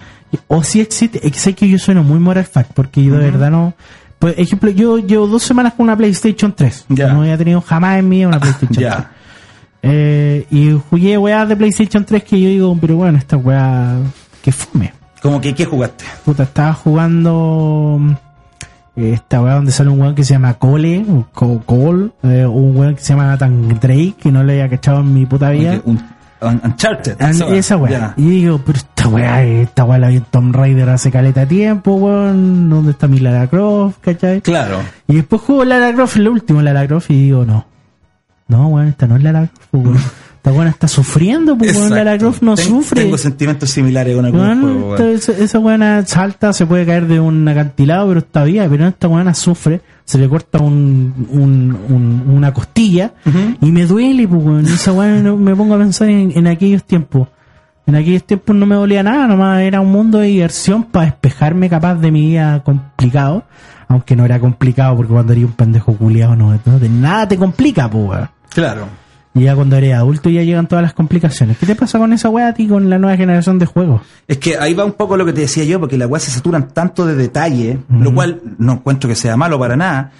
O sí existe. Sé que yo sueno muy moral fact porque yo de verdad no. Por ejemplo, yo llevo dos semanas con una PlayStation 3. Ya. No había tenido jamás en mi vida una PlayStation 3. Eh, y jugué weas de PlayStation 3 que yo digo, pero bueno, esta weá, que fome. Como que, ¿qué jugaste? Puta, estaba jugando mm, esta weá donde sale un weón que se llama Cole, o Co- Cole, eh, un weón que se llama Nathan Drake, que no le había cachado en mi puta vida. Un, un- Uncharted. Ah, esa esa weá. Y digo, pero esta weá, esta weá la vi en Tomb Raider hace caleta de tiempo, weón. ¿Dónde está mi Lara Croft, cachai? Claro. Y después juego Lara Croft, lo último Lara Croft, y digo, no. No, weón, esta no es Lara Croft, weón. Esta weón está sufriendo, pues weón. Lara Croft no Ten- sufre. Tengo sentimientos similares con Weón, esta- weón. esa, esa weona salta, se puede caer de un acantilado, pero está bien, pero esta weona sufre, se le corta un, un- un- una costilla y me duele, pues weón. Esa no- me pongo a pensar en, en aquellos tiempos. En aquellos tiempos no me dolía nada, nomás era un mundo de diversión para despejarme capaz de mi vida complicado. Aunque no era complicado porque cuando eres un pendejo culiado no, no de nada te complica, pues, weón. Claro. Y ya cuando eres adulto ya llegan todas las complicaciones. ¿Qué te pasa con esa weá a ti con la nueva generación de juegos? Es que ahí va un poco lo que te decía yo, porque las weas se saturan tanto de detalle, lo cual no encuentro que sea malo para nada,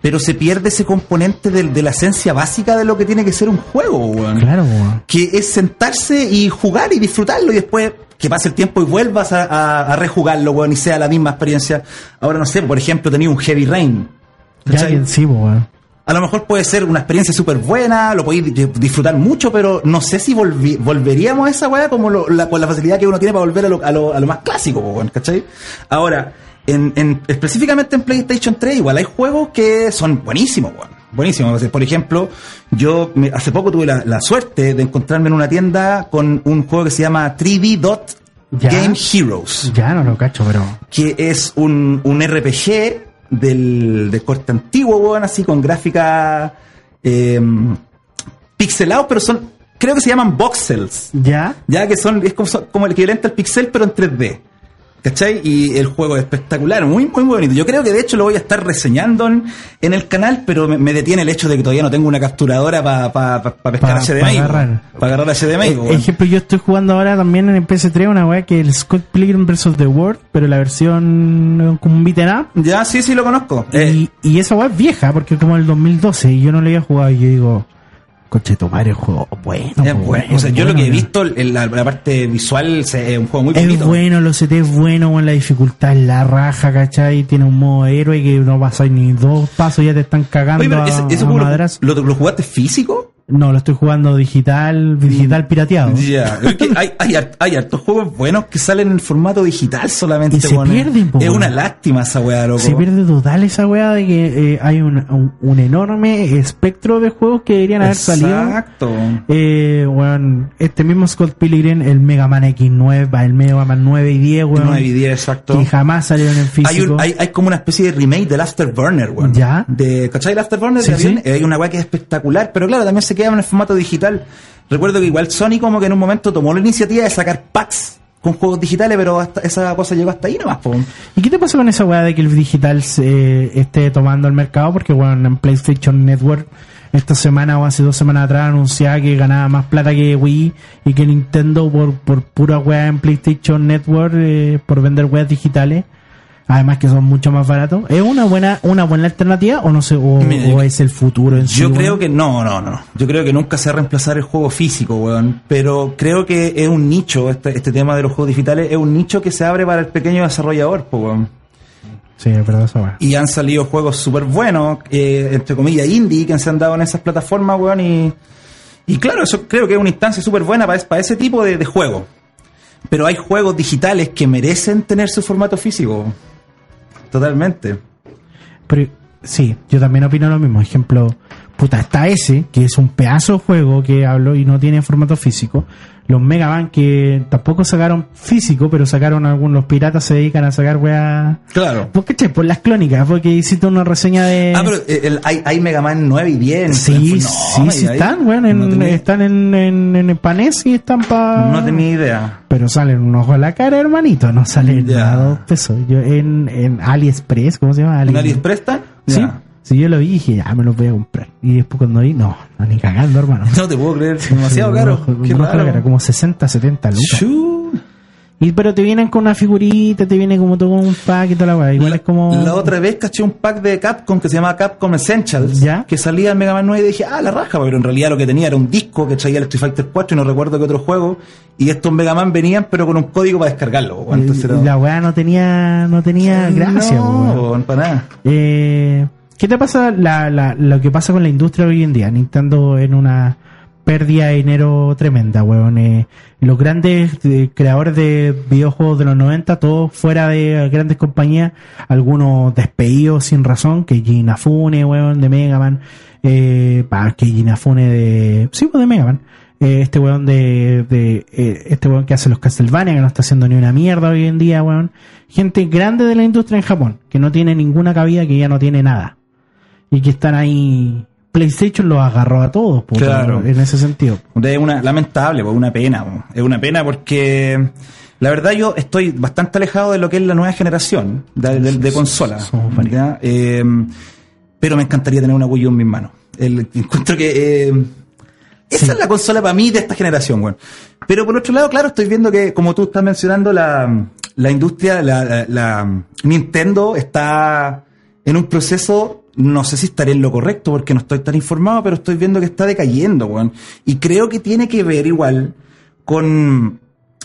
pero se pierde ese componente de, de la esencia básica de lo que tiene que ser un juego, weón. Claro, weón. Que es sentarse y jugar y disfrutarlo y después que pase el tiempo y vuelvas a, a- a rejugarlo, weón, y sea la misma experiencia. Ahora no sé, por ejemplo, tenía un Heavy Rain. Ya, sí, weón. A lo mejor puede ser una experiencia súper buena, lo podéis di- disfrutar mucho, pero no sé si volvi- volveríamos a esa weá como lo- la, con la facilidad que uno tiene para volver a lo, a lo- a lo más clásico, ¿cachai? Ahora, en, en- específicamente en PlayStation 3, igual hay juegos que son buenísimos, weón. Buenísimos. Por ejemplo, yo me- hace poco tuve la, la suerte de encontrarme en una tienda con un juego que se llama 3D Dot Ya. Game Heroes Ya no lo cacho, pero. que es un, un RPG del, del corte antiguo, weón, así con gráfica eh, pixelados, pero son, creo que se llaman voxels, Ya. ya que son, es como, son como el equivalente al pixel, pero en 3D. ¿Cachai? Y el juego es espectacular, muy, muy bonito. Yo creo que de hecho lo voy a estar reseñando en, en el canal, pero me, me detiene el hecho de que todavía no tengo una capturadora para pa, pa- pa pescar HDMI. pa weón. agarrar. Para agarrar HDMI. Eh, weón. ejemplo, yo estoy jugando ahora también en el PS3 una weá que es el Scott Pilgrim vs. The World, pero la versión como un beat'em up. Ya, sí, sí, lo conozco. Eh, Y, y esa weá es vieja, porque es como el 2012, y yo no le había jugado, y yo digo, coche, tomar el juego bueno. es bueno. O sea, yo lo que he visto, en la, la parte visual, es un juego muy Es bonito. bueno, los CT es bueno, bueno, la dificultad es la raja, ¿cachai? Tiene un modo héroe que no pasáis ni dos pasos, ya te están cagando Oye, pero a, ese, ese a juego lo, madrazos. lo, lo jugaste físico? No, lo estoy jugando digital, digital pirateado. Ya. Hay, hay, hay hartos juegos buenos que salen en formato digital solamente. Y se weón. pierden, po, Es una lástima esa weá, loco. Se pierde total esa weá de que eh, hay un, un, un enorme espectro de juegos que deberían haber salido. Exacto. Eh, weón, este mismo Scott Pilgrim, el Mega Man X9, el Mega Man 9 y 10, weón, 9 y 10, exacto. que jamás salieron en físico. Hay, un, hay, hay como una especie de remake del Afterburner, weón. Ya. De, ¿Cachai el Afterburner? Sí, de avión? sí. Hay una weá que es espectacular, pero claro, también se queda en el formato digital. Recuerdo que igual Sony como que en un momento tomó la iniciativa de sacar packs con juegos digitales, pero hasta, esa cosa llegó hasta ahí nomás, po. ¿Y qué te pasa con esa weá de que el digital se esté tomando el mercado? Porque, bueno, en PlayStation Network esta semana o hace dos semanas atrás anunciaba que ganaba más plata que Wii y que Nintendo por, por pura weá en PlayStation Network, eh, por vender weas digitales, además que son mucho más baratos. ¿Es una buena una buena alternativa o no sé o, Mira, o yo- es el futuro en? Yo creo que no, no, no. Yo creo que nunca se va a reemplazar el juego físico, weón. Pero creo que es un nicho, este, este tema de los juegos digitales, es un nicho que se abre para el pequeño desarrollador, po, weón. Sí, es verdad esa weá. Y han salido juegos súper buenos, eh, entre comillas, indie, que se han dado en esas plataformas, weón. Y, y claro, eso creo que es una instancia súper buena para, para ese tipo de, de juego. Pero hay juegos digitales que merecen tener su formato físico. Totalmente. Pero sí, yo también opino lo mismo. Ejemplo, puta, está ese, que es un pedazo de juego que hablo y no tiene formato físico. Los Mega Man que tampoco sacaron físico, pero sacaron algunos, los piratas se dedican a sacar weá. Claro. ¿Por qué, che? Por las clónicas, porque hiciste una reseña de. Ah, pero eh, el- hay, hay Mega Man 9 y 10. Sí, No, sí, sí ahí- están, weón, en- no tenía- están en, en, en el panés y están para... No tenía idea. Pero salen un ojo a la cara, hermanito, no salen Ya. nada dos pesos. Yo en, en AliExpress, ¿cómo se llama? ¿En Ali- AliExpress está? Sí, Sí, yo lo vi dije, ya me lo voy a comprar. Y después cuando vi, no, no, ni cagando, hermano. No te puedo creer, demasiado caro. Qué raro. como 60, 70 lucas. Y, pero te vienen con una figurita, te viene como todo un pack y toda la weá. Igual La, es como. la otra vez caché un pack de Capcom que se llama Capcom Essentials. Ya. Que salía en Mega Man 9 y dije, ah, la raja, pero en realidad lo que tenía era un disco que traía el Street Fighter 4 y no recuerdo qué otro juego. Y estos Mega Man venían, pero con un código para descargarlo. Entonces era- la weá no tenía, no tenía gracia, no, para nada. Eh, ¿Qué te pasa la, la- lo que pasa con la industria hoy en día? Nintendo en una pérdida de dinero tremenda, weón. Eh, los grandes eh, creadores de videojuegos de los 90, todos fuera de grandes compañías, algunos despedidos sin razón, que Inafune, weón, de Mega Man, eh, que Inafune de... Sí, pues de Mega Man. Eh, este weón de, de eh, este weón que hace los Castlevania, que no está haciendo ni una mierda hoy en día, weón. Gente grande de la industria en Japón, que no tiene ninguna cabida, que ya no tiene nada. Y que están ahí PlayStation los agarró a todos, po, Claro. en ese sentido. Es una, lamentable, pues, una pena. po. Es una pena porque la verdad yo estoy bastante alejado de lo que es la nueva generación de, de, de consolas. Eh, pero me encantaría tener una Wii U en mis manos. El, encuentro que eh, esa Sí. es la consola para mí de esta generación, weón. Pero por otro lado, claro, estoy viendo que, como tú estás mencionando, la, la industria, la, la- la Nintendo está en un proceso, no sé si estaré en lo correcto porque no estoy tan informado, pero estoy viendo que está decayendo, weón. Y creo que tiene que ver igual con,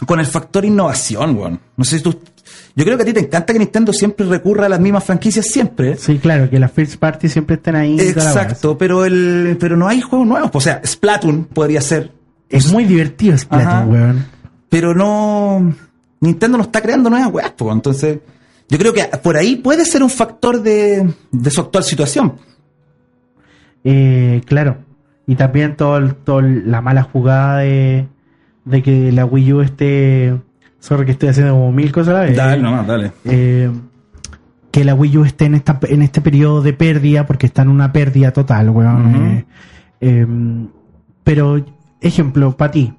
con el factor innovación, weón. No sé si tú... Yo creo que a ti te encanta que Nintendo siempre recurra a las mismas franquicias siempre. Sí, claro, que las first party siempre estén ahí. Exacto, pero el pero no hay juegos nuevos. O sea, Splatoon podría ser, Es muy divertido Splatoon, Ajá. weón. pero no. Nintendo no está creando nuevas weas, po. entonces. Yo creo que por ahí puede ser un factor de, de su actual situación. Eh, claro. Y también todo, el- todo el- la mala jugada de, de que la Wii U esté. Sorry que estoy haciendo como mil cosas a la vez. dale. Eh, que la Wii U esté en, esta, en este periodo de pérdida, porque está en una pérdida total, weón. Eh, eh, pero, ejemplo, para ti.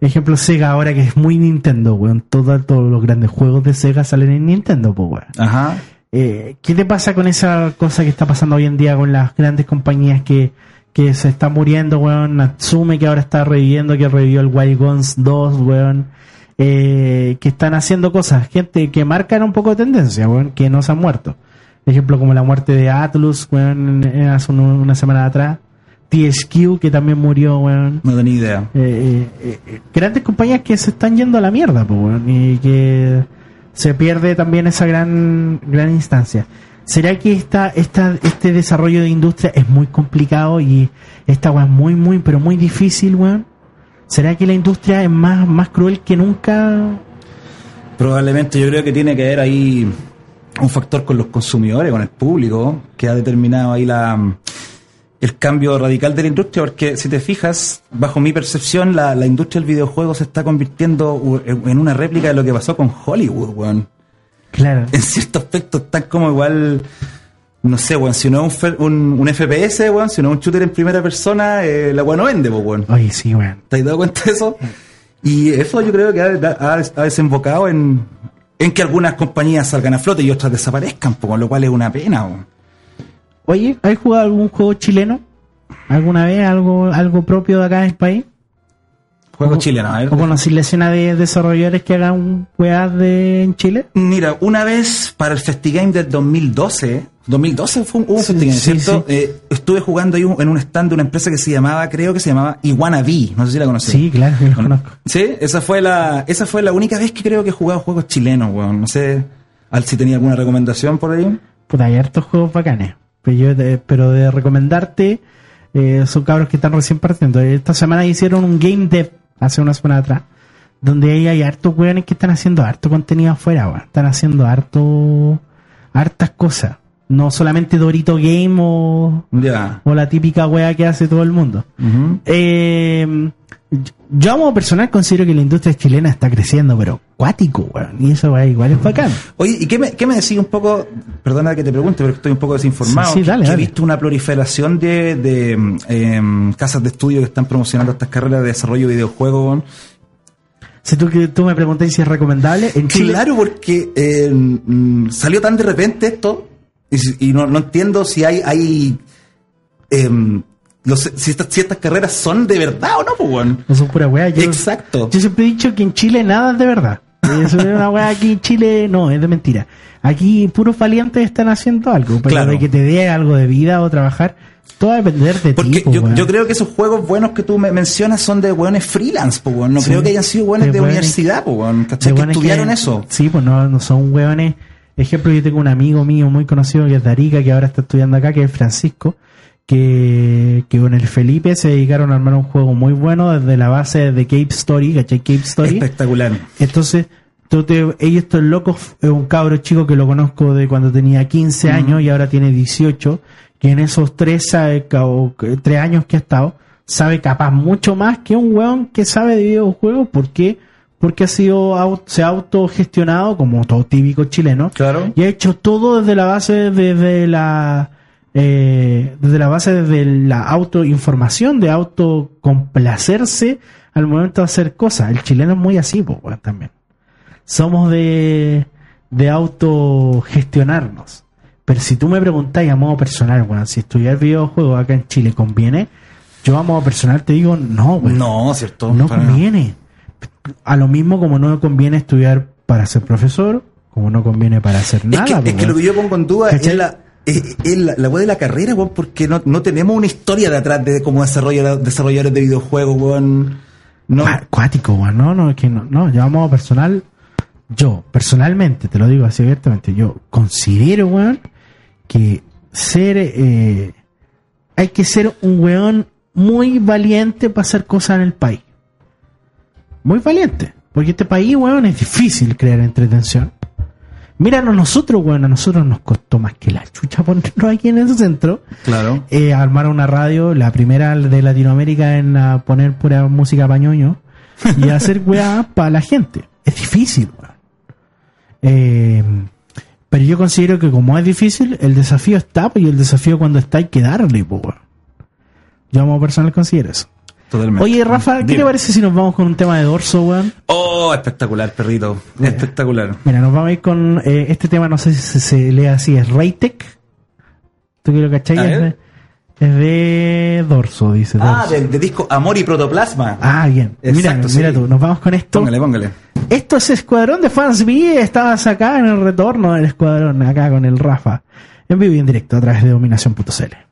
Ejemplo, Sega ahora que es muy Nintendo, weón. Todo- todos los grandes juegos de Sega salen en Nintendo, pues, weón. Ajá. Eh, ¿Qué te pasa con esa cosa que está pasando hoy en día con las grandes compañías que, que se están muriendo, weón? Natsume que ahora está reviviendo, que revivió el Wild Guns 2, weón. Eh, que están haciendo cosas, gente que marcan un poco de tendencia, weón, que no se han muerto. Ejemplo como la muerte de Atlus, weón, hace un- una semana atrás. TSQ que también murió, weón. No tenía idea. Eh, eh, eh, grandes compañías que se están yendo a la mierda, po, weón, y que se pierde también esa gran gran instancia. ¿Será que esta, esta, este desarrollo de industria es muy complicado y esta weón es muy, muy, pero muy difícil, weón? ¿Será que la industria es más, más cruel que nunca? Probablemente yo creo que tiene que haber ahí un factor con los consumidores, con el público, que ha determinado ahí la el cambio radical de la industria, porque si te fijas, bajo mi percepción, la, la industria del videojuego se está convirtiendo en una réplica de lo que pasó con Hollywood, weón. Claro. En cierto aspecto están como igual, no sé, weón, si no es un, un, un FPS, weón, si no es un shooter en primera persona, eh, la weón no vende, pues, weón. Oye, sí, weón. ¿Te has dado cuenta de eso? Y eso yo creo que ha, ha- ha desembocado en, en que algunas compañías salgan a flote y otras desaparezcan, con lo cual es una pena. po. Oye, ¿has jugado algún juego chileno? ¿Alguna vez? ¿Algo, algo propio de acá en el país? Juego O- chileno, a ver. ¿O conocí la escena de desarrolladores que hagan weas de, en Chile? Mira, una vez para el Festigame del 2012, 2012 fue un, hubo un Sí, Festigame, sí, ¿cierto? sí. Eh, estuve jugando ahí un- en un stand de una empresa que se llamaba, creo que se llamaba Iguana V, no sé si la conocí. Sí, claro, yo los conozco. Sí, esa fue la, esa fue la única vez que creo que he jugado juegos chilenos, weón. No sé al si tenía alguna recomendación por ahí. Puta, hay hartos juegos bacanes. Pero, yo de, pero de recomendarte, eh, son cabros que están recién partiendo. Esta semana hicieron un game dev, hace una semana atrás, donde ahí hay hartos weones que están haciendo harto contenido afuera, weón. Están haciendo harto, hartas cosas. No solamente Dorito Game o, Ya. o la típica wea que hace todo el mundo. Eh, yo como personal considero que la industria chilena está creciendo, pero cuático, weón. Y eso weón, igual es bacán. Oye, ¿y qué me, qué me decís un poco? Perdona que te pregunte, pero estoy un poco desinformado. Sí, sí, dale, que dale. he visto una proliferación de, de em, casas de estudio que están promocionando estas carreras de desarrollo de videojuegos. weón. Si tú, que tú me preguntas si es recomendable, en Chile. Claro, porque eh, mm, salió tan de repente esto y no, no entiendo si hay, hay em, los- si, estas, si estas carreras son de verdad o no, pues, weón. No son pura weá. Yo, Exacto. yo siempre he dicho que en Chile nada es de verdad. Eso es una weá aquí en Chile, no, es de mentira. Aquí puros valientes están haciendo algo, pero Claro. de que te dé algo de vida o trabajar, todo va a depender de ti. Porque po, yo, creo que esos juegos buenos que tú me mencionas son de weones freelance, pues, weón. No Sí. creo que hayan sido weones De de, weones- universidad, pues, weón. ¿Cachai? Que weones estudiaron que- eso. Sí, pues no, no son hueones. Ejemplo, yo tengo un amigo mío muy conocido que es de Arica, que ahora está estudiando acá, que es Francisco, que, que con el Felipe se dedicaron a armar un juego muy bueno desde la base de Cape Story, ¿cachai? Cape Story. Espectacular. Entonces, ellos estos locos, es un cabro chico que lo conozco de cuando tenía 15 años y ahora tiene 18, que en esos tres, o tres años que ha estado, sabe capaz mucho más que un weón que sabe de videojuegos. ¿Por qué? Porque ha sido, se ha autogestionado como todo típico chileno Claro. y ha hecho todo desde la base, desde la eh, desde la base de la autoinformación, de autocomplacerse al momento de hacer cosas. El chileno es muy así, weón, también. Somos de, de autogestionarnos. Pero si tú me preguntáis a modo personal, weón, si estudiar videojuegos acá en Chile conviene, yo a modo personal te digo, no, weón. No, cierto. No conviene. A lo mismo como no conviene estudiar para ser profesor, como no conviene para hacer Es nada. que, es que lo que yo pongo en duda ¿Cachai? es la, es, es la, la de la carrera, weón, porque no, no tenemos una historia de atrás de desarrollar, desarrolladores de videojuegos, weón. No, Cua- Cuático, weón. No, no, es que no, no, modo personal, yo, personalmente, te lo digo así abiertamente, yo considero, weón, que ser, eh, hay que ser un weón muy valiente para hacer cosas en el país. Muy valiente. Porque este país, weón, es difícil crear entretención. Míranos nosotros, weón, a nosotros nos costó más que la chucha ponernos aquí en ese centro claro. eh, armar una radio, la primera de Latinoamérica en ah, poner pura música pañoño y hacer weá para la gente. Es difícil, weón. Eh, pero yo considero que como es difícil, el desafío está, pues, y el desafío cuando está hay que darle, pues, weón. Yo como personal considero eso. Totalmente. Oye, Rafa, ¿qué te parece si nos vamos con un tema de dorso, weón? Oh, espectacular, perrito. Espectacular. Mira, nos vamos a ir con eh, este tema, no sé si se, se lee así, es Raytech. ¿Tú que lo cachai? Es de, ver. es de dorso, dice. Ah, dorso. de, de disco Amor y Protoplasma. Ah, bien. Exacto, mira, mira sí. tú, nos vamos con esto. Póngale, póngale. Esto es Escuadrón de Fans B. Estabas acá en el retorno del Escuadrón, acá con el Rafa. En vivo y en directo a través de dominación.cl.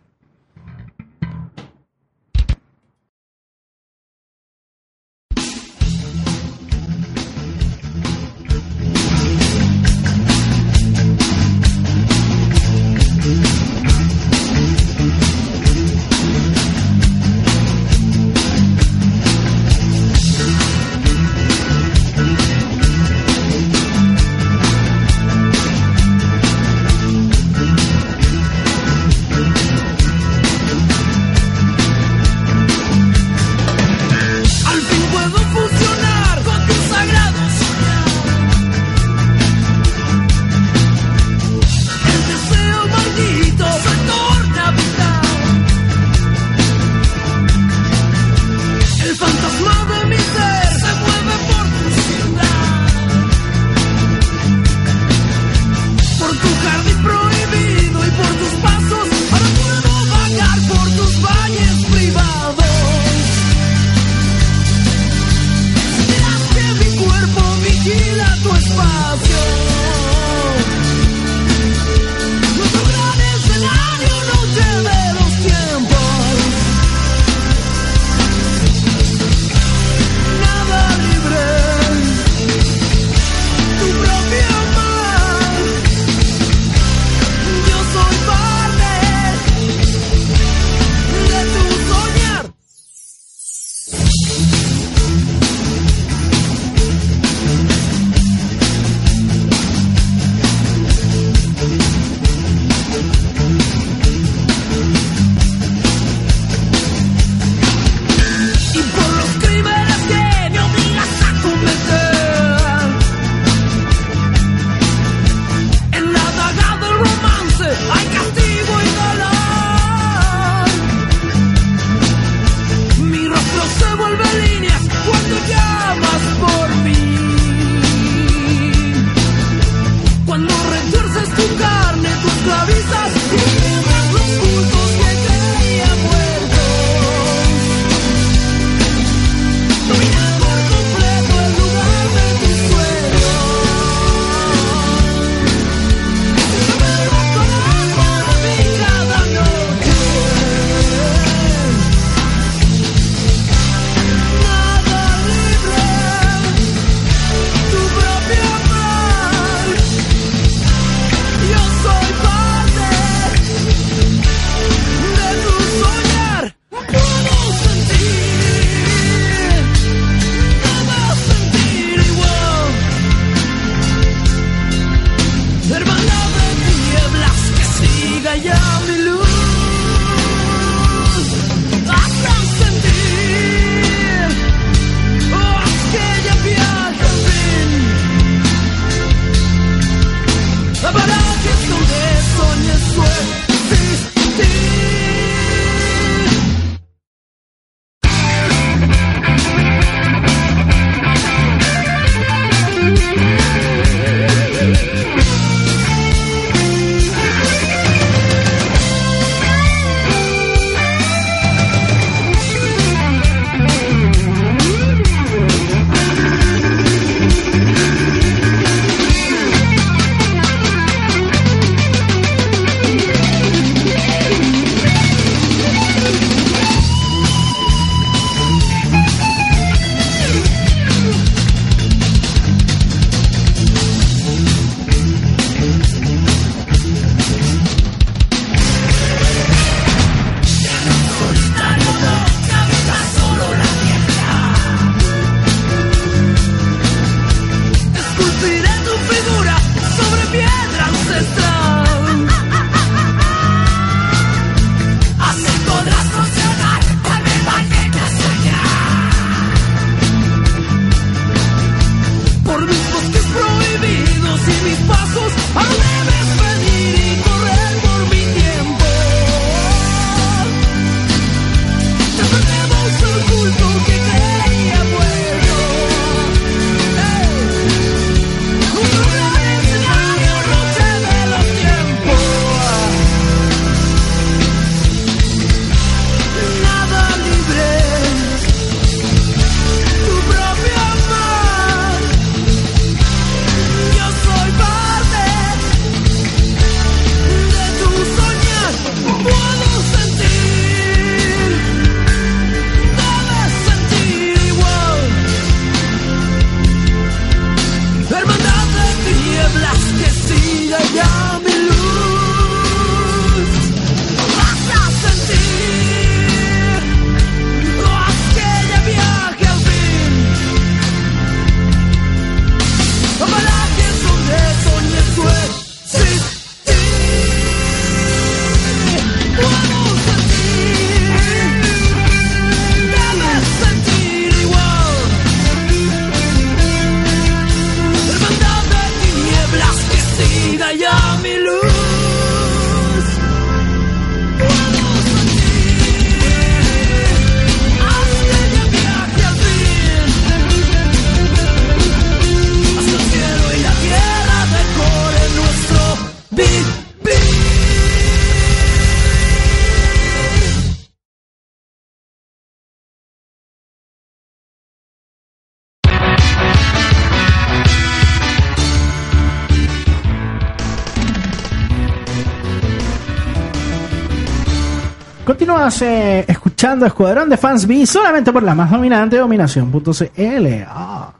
Eh, escuchando Escuadrón de Fans B solamente por la más dominante dominación.cl. Ah,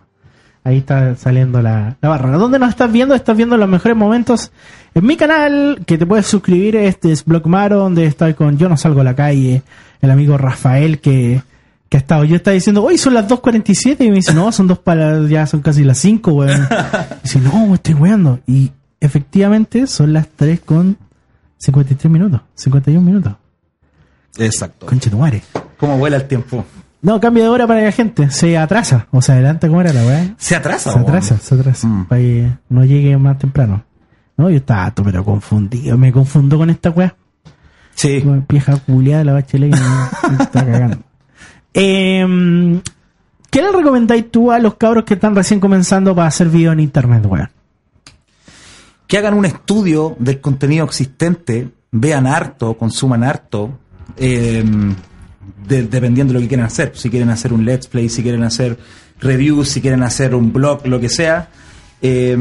ahí está saliendo la, la barra. ¿Dónde nos estás viendo? Estás viendo los mejores momentos en mi canal, que te puedes suscribir. Este es Blockmaro, donde estoy con Yo no salgo a la calle, el amigo Rafael que, que ha estado. Yo estaba diciendo, hoy son las 2.47 y me dice, no, son dos para, ya son casi las 5, weón. dice, no, estoy weando. Y efectivamente son las 3 con 53 minutos, 51 minutos. Exacto. Conche tu madre. ¿Cómo vuela el tiempo? No, cambia de hora para la gente. Se atrasa. O se adelanta, ¿cómo era la weá? Se atrasa, Se atrasa, se atrasa. Mm. Para que no llegue más temprano. No, yo estaba todo, pero confundido. Me confundo con esta weá. Sí. Como Vieja culiada la bachelet que me, me está cagando. Eh, ¿Qué le recomendáis tú a los cabros que están recién comenzando para hacer video en internet, weón? que hagan un estudio del contenido existente, vean harto, consuman harto, eh, de- dependiendo de lo que quieran hacer. Si quieren hacer un let's play, si quieren hacer reviews, si quieren hacer un blog, lo que sea, eh,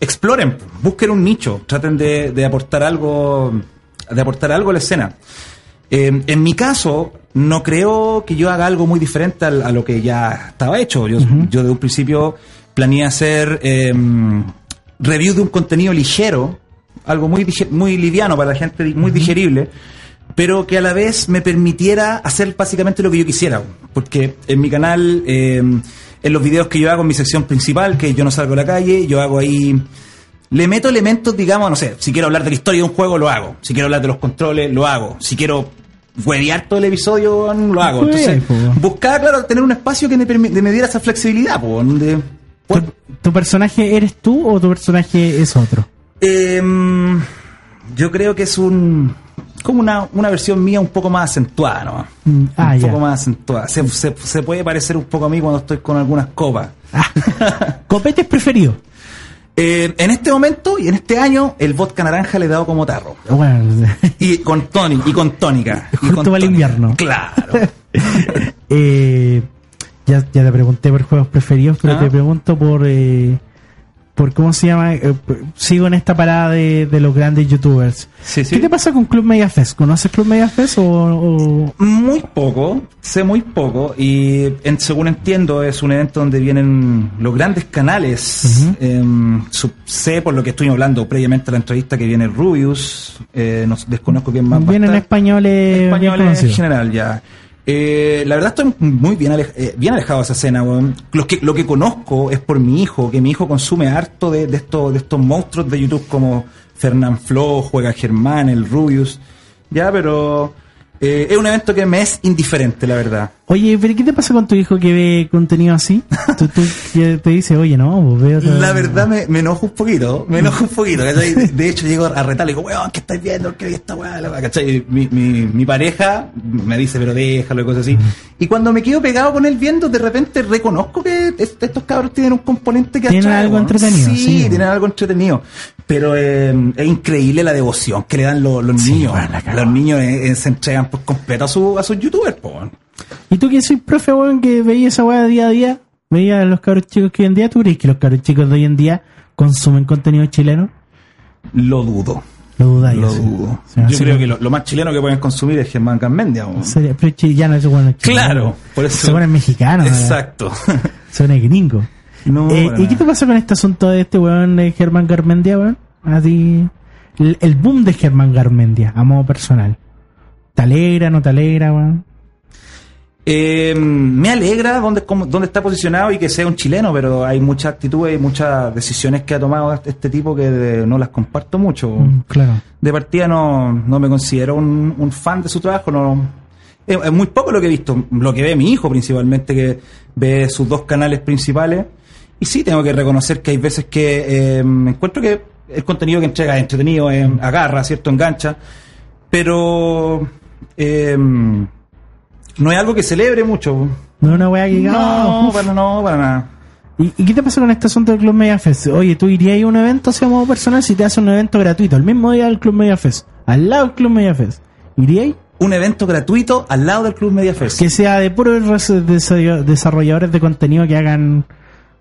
exploren, busquen un nicho, traten de, de aportar algo, de aportar algo a la escena. Eh, en mi caso, no creo que yo haga algo muy diferente al- a, lo que ya estaba hecho. Yo, yo de un principio planeé hacer eh, review de un contenido ligero, algo muy, muy liviano para la gente, muy digerible, pero que a la vez me permitiera hacer básicamente lo que yo quisiera. Porque en mi canal, eh, en los videos que yo hago en mi sección principal, que yo no salgo a la calle, yo hago ahí le meto elementos, digamos, no sé, si quiero hablar de la historia de un juego, lo hago. Si quiero hablar de los controles, lo hago. Si quiero huevear todo el episodio, lo hago. Entonces, buscaba, claro, tener un espacio que me, me diera esa flexibilidad, po, donde... ¿Tu, tu personaje eres tú o tu personaje es otro? Em, yo creo que es un... como una, una versión mía un poco más acentuada, ¿no? Mm, ah, un ya. poco más acentuada. Se, se- se puede parecer un poco a mí cuando estoy con algunas copas. ¿Copetes preferido? Eh, en este momento y en este año, el vodka naranja le he dado como tarro. Bueno, Y con tónica, y con tónica. y Justo con el invierno. Claro. eh, ya, ya te pregunté por juegos preferidos, pero Ah. te pregunto por, eh, por cómo se llama. eh, sigo en esta parada de, de los grandes youtubers. Sí, sí. ¿Qué te pasa con Club Media Fest? ¿Conoces Club Media Fest o, o- Muy poco, sé muy poco y en- según entiendo es un evento donde vienen los grandes canales. Em, sé por lo que estoy hablando previamente a la entrevista que viene Rubius, eh, no, desconozco quién más. vienen españoles españoles en general ya. Eh, la verdad estoy muy bien, eh, bien alejado de esa escena. weón. Lo que, lo que conozco es por mi hijo, que mi hijo consume harto de, de, estos, de estos monstruos de YouTube como Fernán Flo, Juega Germán, el Rubius. Ya, pero eh, es un evento que me es indiferente, la verdad. Oye, pero ¿qué te pasa con tu hijo que ve contenido así? Tú, tú te dice, oye, no, veo La verdad me, me enojo un poquito, me enojo un poquito, ¿cachai? De, de hecho llego a retarle y digo, weón, ¿qué estáis viendo? ¿Qué esta weá? La weá", ¿cachai? Mi, mi, mi pareja me dice, pero déjalo y cosas así. Y cuando me quedo pegado con él viendo, de repente reconozco que es- estos cabros tienen un componente que Tienen algo entretenido, Sí, sí, tienen algo entretenido. Pero eh, es increíble la devoción que le dan los, los Sí, niños. los niños eh, eh, se entregan por completo a, su, a sus youtubers, po. ¿Y tú que soy profe, weón, que veía esa weá día a día? ¿Veía a los cabros chicos que hoy en día? ¿Tú crees que los cabros chicos de hoy en día consumen contenido chileno? Lo dudo. Lo dudáis. Lo dudo. Yo creo que lo, lo más chileno que pueden consumir es Germán Carmendia. Pero ya no es bueno Claro, por eso. Se ponen mexicanos. Exacto. Se ponen gringos. No, Eh, ¿Y qué te pasa con este asunto de este weón eh, Germán Garmendia, weón? A ti, el, el boom de Germán Garmendia, a modo personal. ¿Te alegra, no te alegra, weón? Eh, me alegra dónde, dónde está posicionado y que sea un chileno, pero hay muchas actitudes y muchas decisiones que ha tomado este- este tipo que de- no las comparto mucho. Mm, claro. De partida no, no me considero un, un fan de su trabajo, no es muy poco lo que he visto, lo que ve mi hijo principalmente, que ve sus dos canales principales. Y sí, tengo que reconocer que hay veces que eh, encuentro que el contenido que entrega es entretenido, eh, agarra, ¿cierto? Engancha, pero eh, no es algo que celebre mucho. No es una weá que No, "Oh, para, no, para nada. ¿Y, y qué te pasa con este asunto del Club Media Fest? Oye, ¿tú irías a un evento así a modo personal si te hace un evento gratuito el mismo día del Club Media Fest? Al lado del Club Media Fest. ¿Iríais? Un evento gratuito al lado del Club Media Fest. Que sea de puros res- desa- desarrolladores de contenido que hagan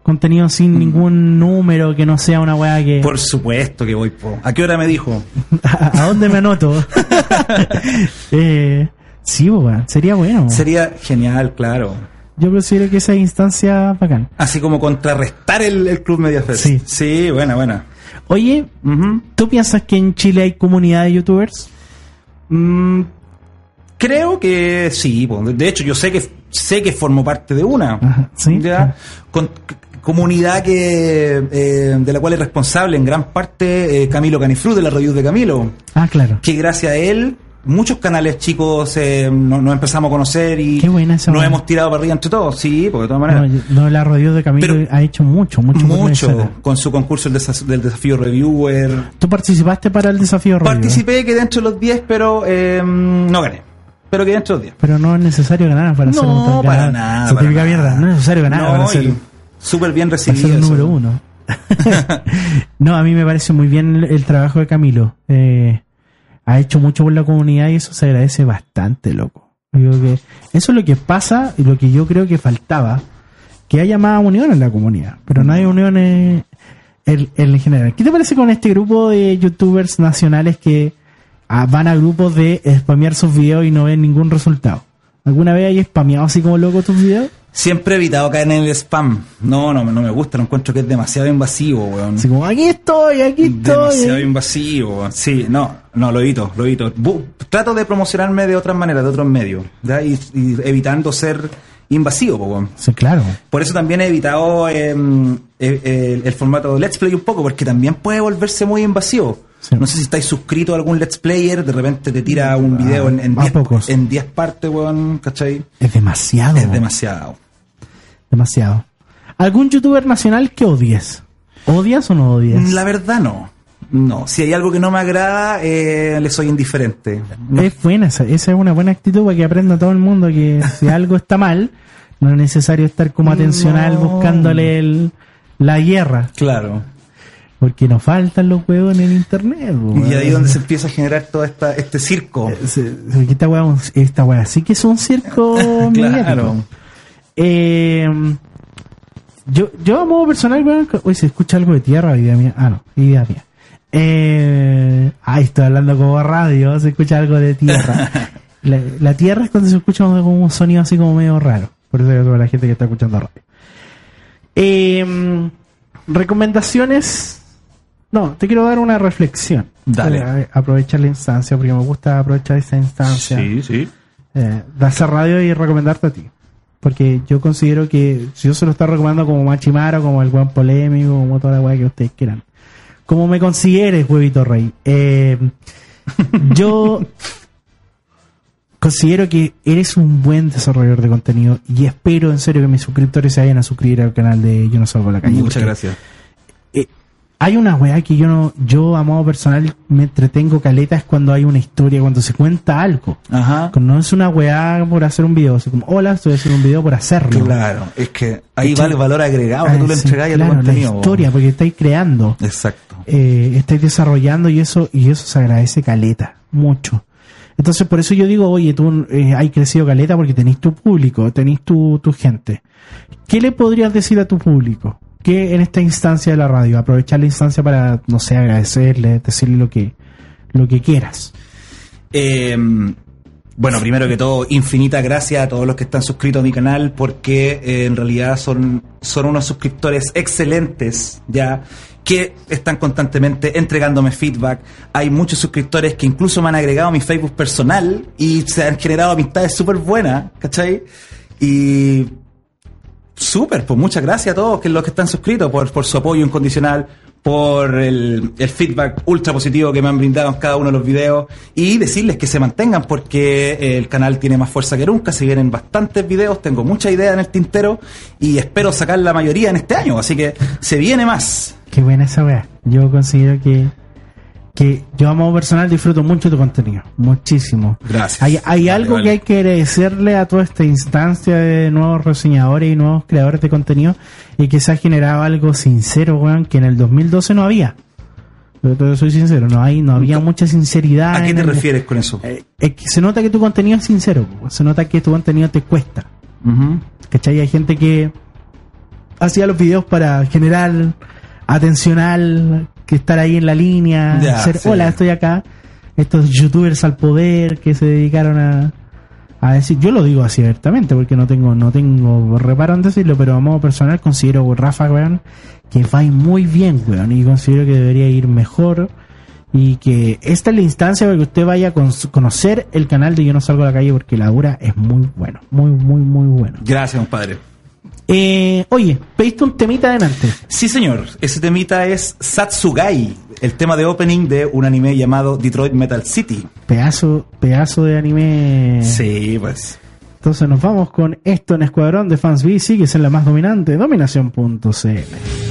contenido sin ningún número, que no sea una weá que... Por supuesto que voy. po. ¿A qué hora me dijo? ¿A, dónde me anoto? eh, sí, weón, sería bueno. Sería genial, claro. Yo considero que esa instancia bacán. Así como contrarrestar el, el Club Media Fest. Sí. Sí, buena, buena. Oye. ¿tú piensas que en Chile hay comunidad de youtubers? Mm, creo que sí. po. De hecho, yo sé que sé que formo parte de una. Ajá, sí. ¿Ya? Con- c- comunidad que eh, de la cual es responsable en gran parte eh, Camilo Canifru de la review de Camilo. Ah, claro. que gracias a él muchos canales chicos eh, nos, nos empezamos a conocer y nos buena. hemos tirado para arriba entre todos, sí, porque de todas No, maneras. no, la radio de Camilo Pero- ha hecho mucho, mucho. mucho con su concurso el desa- del desafío reviewer. ¿Tú participaste para el desafío radio? Participé, quedé dentro de los 10, pero eh, no gané. Pero quedé dentro de los 10. Pero no es necesario ganar para ser un No, para nada. Para nada. mierda. No es necesario ganar No, para y súper bien recibido. eso. número uno. no, a mí me parece muy bien el, el trabajo de Camilo. Eh, ha hecho mucho por la comunidad y eso se agradece bastante, loco. Yo creo que eso es lo que pasa y lo que yo creo que faltaba, que haya más unión en la comunidad, pero no hay unión en, en- en general. ¿Qué te parece con este grupo de youtubers nacionales que ah, van a grupos de spamear sus videos y no ven ningún resultado? ¿Alguna vez hay spameado así como loco tus videos? Siempre he evitado caer en el spam. No, no, no me gusta, no encuentro que es demasiado invasivo, weón. Así como, aquí estoy, aquí estoy. Demasiado invasivo. Sí, no, no, lo evito, lo evito. Bu- trato de promocionarme de otras maneras, de otros medios. Y, y evitando ser invasivo, weón. Sí, claro. Por eso también he evitado em, eh, el, el formato Let's Play un poco, porque también puede volverse muy invasivo. Sí. No sé si estáis suscritos a algún Let's Player, de repente te tira un video en- en a 10 pocos. en 10 partes, weón, ¿cachai? Es demasiado. Es demasiado. Demasiado. ¿Algún youtuber nacional que odies? ¿Odias o no odias? La verdad no. No, si hay algo que no me agrada, eh, le soy indiferente. No- Es buena esa, esa es una buena actitud para que aprenda todo el mundo que si algo está mal, no es necesario estar como atencional No. buscándole el- la guerra, Claro. Porque nos faltan los juegos en el internet. po, Y ahí es donde se empieza a generar todo esta, este circo. Eh, Esta weá, esta weá sí que es un circo claro. Eh, yo, yo a modo personal, weón, uy, se escucha algo de tierra, idea mía. Ah, no, idea mía. Eh, ay, estoy hablando como radio, se escucha algo de tierra. la, la tierra es cuando se escucha como un sonido así como medio raro. Por eso a la gente que está escuchando radio. Eh, recomendaciones. No, te quiero dar una reflexión. Dale. Eh, aprovechar la instancia, porque me gusta aprovechar esta instancia sí. eh, de hacer radio y recomendarte a ti. Porque yo considero que si yo se lo estoy recomendando como Machimaro, como el buen polémico, como toda la weá que ustedes quieran. Como me consideres, huevito rey. Eh, yo considero que eres un buen desarrollador de contenido y espero en serio que mis suscriptores se vayan a suscribir al canal de Yo no salgo a la calle. Muchas gracias. Hay una weá que yo no, yo a modo personal me entretengo caleta es cuando hay una historia, cuando se cuenta algo. Ajá. No es una weá por hacer un video, así como, hola, estoy haciendo un video por hacerlo. Claro, es que ahí ¿Cachai? va el valor agregado que Ah, tú le sí, entregáis a claro, tu contenido. La historia, porque estáis creando, Exacto. eh, estáis desarrollando y eso, y eso se agradece caleta, mucho. Entonces, por eso yo digo, oye, tú eh, hay crecido caleta porque tenéis tu público, tenéis tu, tu gente. ¿Qué le podrías decir a tu público? Que en esta instancia de la radio, aprovechar la instancia para, no sé, agradecerle, decirle lo que, lo que quieras. Eh, bueno, primero que todo, infinitas gracias a todos los que están suscritos a mi canal porque eh, en realidad son, son unos suscriptores excelentes, ya que están constantemente entregándome feedback. Hay muchos suscriptores que incluso me han agregado a mi Facebook personal y se han generado amistades súper buenas, ¿cachai? Y súper, pues muchas gracias a todos los que están suscritos por, por su apoyo incondicional, por el, feedback ultra positivo que me han brindado en cada uno de los videos y decirles que se mantengan porque el canal tiene más fuerza que nunca, se vienen bastantes videos, tengo muchas ideas en el tintero y espero sacar la mayoría en este año, así que se viene más. Qué buena esa weá. Yo considero que, que yo a modo personal disfruto mucho tu contenido. Muchísimo. Gracias. Hay, hay Vale, algo vale. que hay que agradecerle a toda esta instancia de nuevos reseñadores y nuevos creadores de contenido y que se ha generado algo sincero, weón, que en el 2012 no había. Yo te soy sincero, no hay, no había mucha sinceridad. ¿A qué te el- refieres con eso? Eh, es que se nota que tu contenido es sincero, se nota que tu contenido te cuesta. Ujú. ¿Cachai? Hay gente que hacía los videos para generar atencional, que estar ahí en la línea, Ya, hacer, sí. hola, estoy acá. Estos youtubers al poder que se dedicaron a, a decir, yo lo digo así abiertamente porque no tengo, no tengo reparo en decirlo, pero a modo personal considero Rafa, weón, que va muy bien, weón, y considero que debería ir mejor. Y que esta es la instancia para que usted vaya a con- conocer el canal de Yo No Salgo a la Calle porque la dura es muy bueno, muy, muy, muy bueno. Gracias, compadre. Eh, oye, pediste un temita adelante. Sí, señor. Ese temita es Satsugai, el tema de opening de un anime llamado Detroit Metal City. Pedazo, pedazo de anime. Sí, pues. Entonces nos vamos con esto en Escuadrón de Fans BC, que es la más dominante, dominación.cl.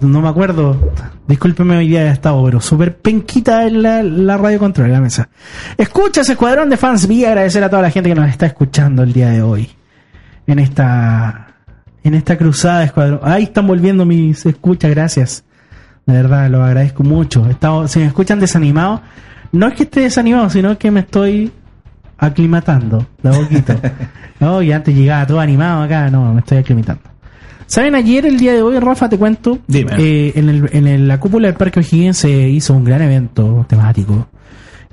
no, me acuerdo. Discúlpeme hoy día de estado, pero súper penquita en la, la radio control, la mesa. Escuchas, Escuadrón de Fans. Vi agradecer a toda la gente que nos está escuchando el día de hoy. En esta, en esta cruzada de Escuadrón. Ahí están volviendo mis escuchas, gracias. De verdad, lo agradezco mucho. Estado- si me escuchan desanimado, no es que esté desanimado, sino que me estoy aclimatando de poquito. no, y antes llegaba todo animado acá, no, me estoy aclimatando. ¿Saben? Ayer, el día de hoy, Rafa, te cuento. Dime. eh, en, el- en el- la cúpula del Parque O'Higgins se hizo un gran evento temático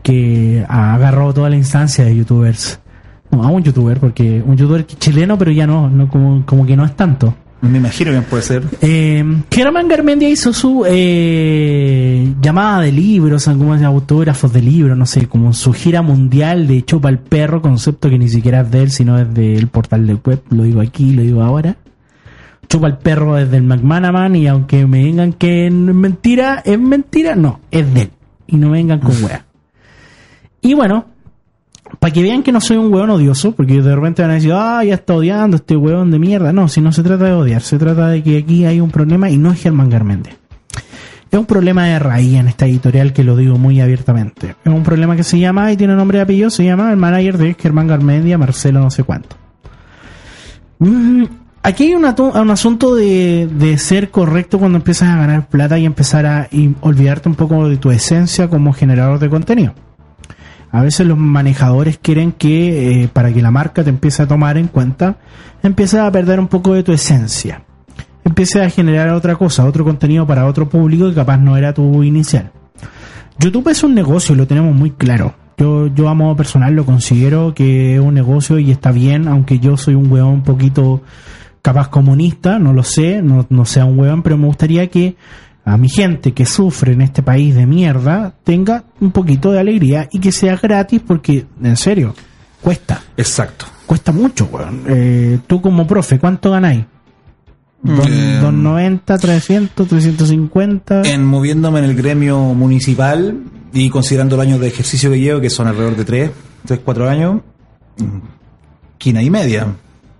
que agarró toda la instancia de youtubers. No, a un youtuber, porque un youtuber chileno, pero ya no, no como, como que no es tanto. Me imagino que puede ser. Eh, Germán Garmendia hizo su eh, llamada de libros, algunos autógrafos de libros, no sé, como su gira mundial de Chupa el Perro, concepto que ni siquiera es de él, sino es del portal de web, lo digo aquí, lo digo ahora. Chupa el Perro es del McManaman y aunque me digan que es mentira, es mentira, no, es de él. Y no me vengan con wea. Y bueno, para que vean que no soy un hueón odioso, porque de repente van a decir, ah, ya está odiando este hueón de mierda. No, si no se trata de odiar, se trata de que aquí hay un problema y no es Germán Garmendia. Es un problema de raíz en esta editorial que lo digo muy abiertamente. Es un problema que se llama, y tiene nombre y apellido, se llama el manager de Germán Garmendia, Marcelo no sé cuánto. Aquí hay un, un asunto de, ser correcto cuando empiezas a ganar plata y empezar a olvidarte un poco de tu esencia como generador de contenido. A veces los manejadores quieren que eh, para que la marca te empiece a tomar en cuenta, empieces a perder un poco de tu esencia. Empieces a generar otra cosa, otro contenido para otro público que capaz no era tu inicial. YouTube es un negocio, lo tenemos muy claro. Yo, yo a modo personal lo considero que es un negocio y está bien, aunque yo soy un hueón un poquito capaz comunista, no lo sé, no, no sea un hueón, pero me gustaría que a mi gente que sufre en este país de mierda tenga un poquito de alegría y que sea gratis porque, en serio, cuesta, Exacto. cuesta mucho, weón. Eh, tú como profe, ¿cuánto ganáis? Dos- Eh, 290, 300, 350. En moviéndome en el gremio municipal y considerando los años de ejercicio que llevo, que son alrededor de 3, 3, 4 años, quina y media.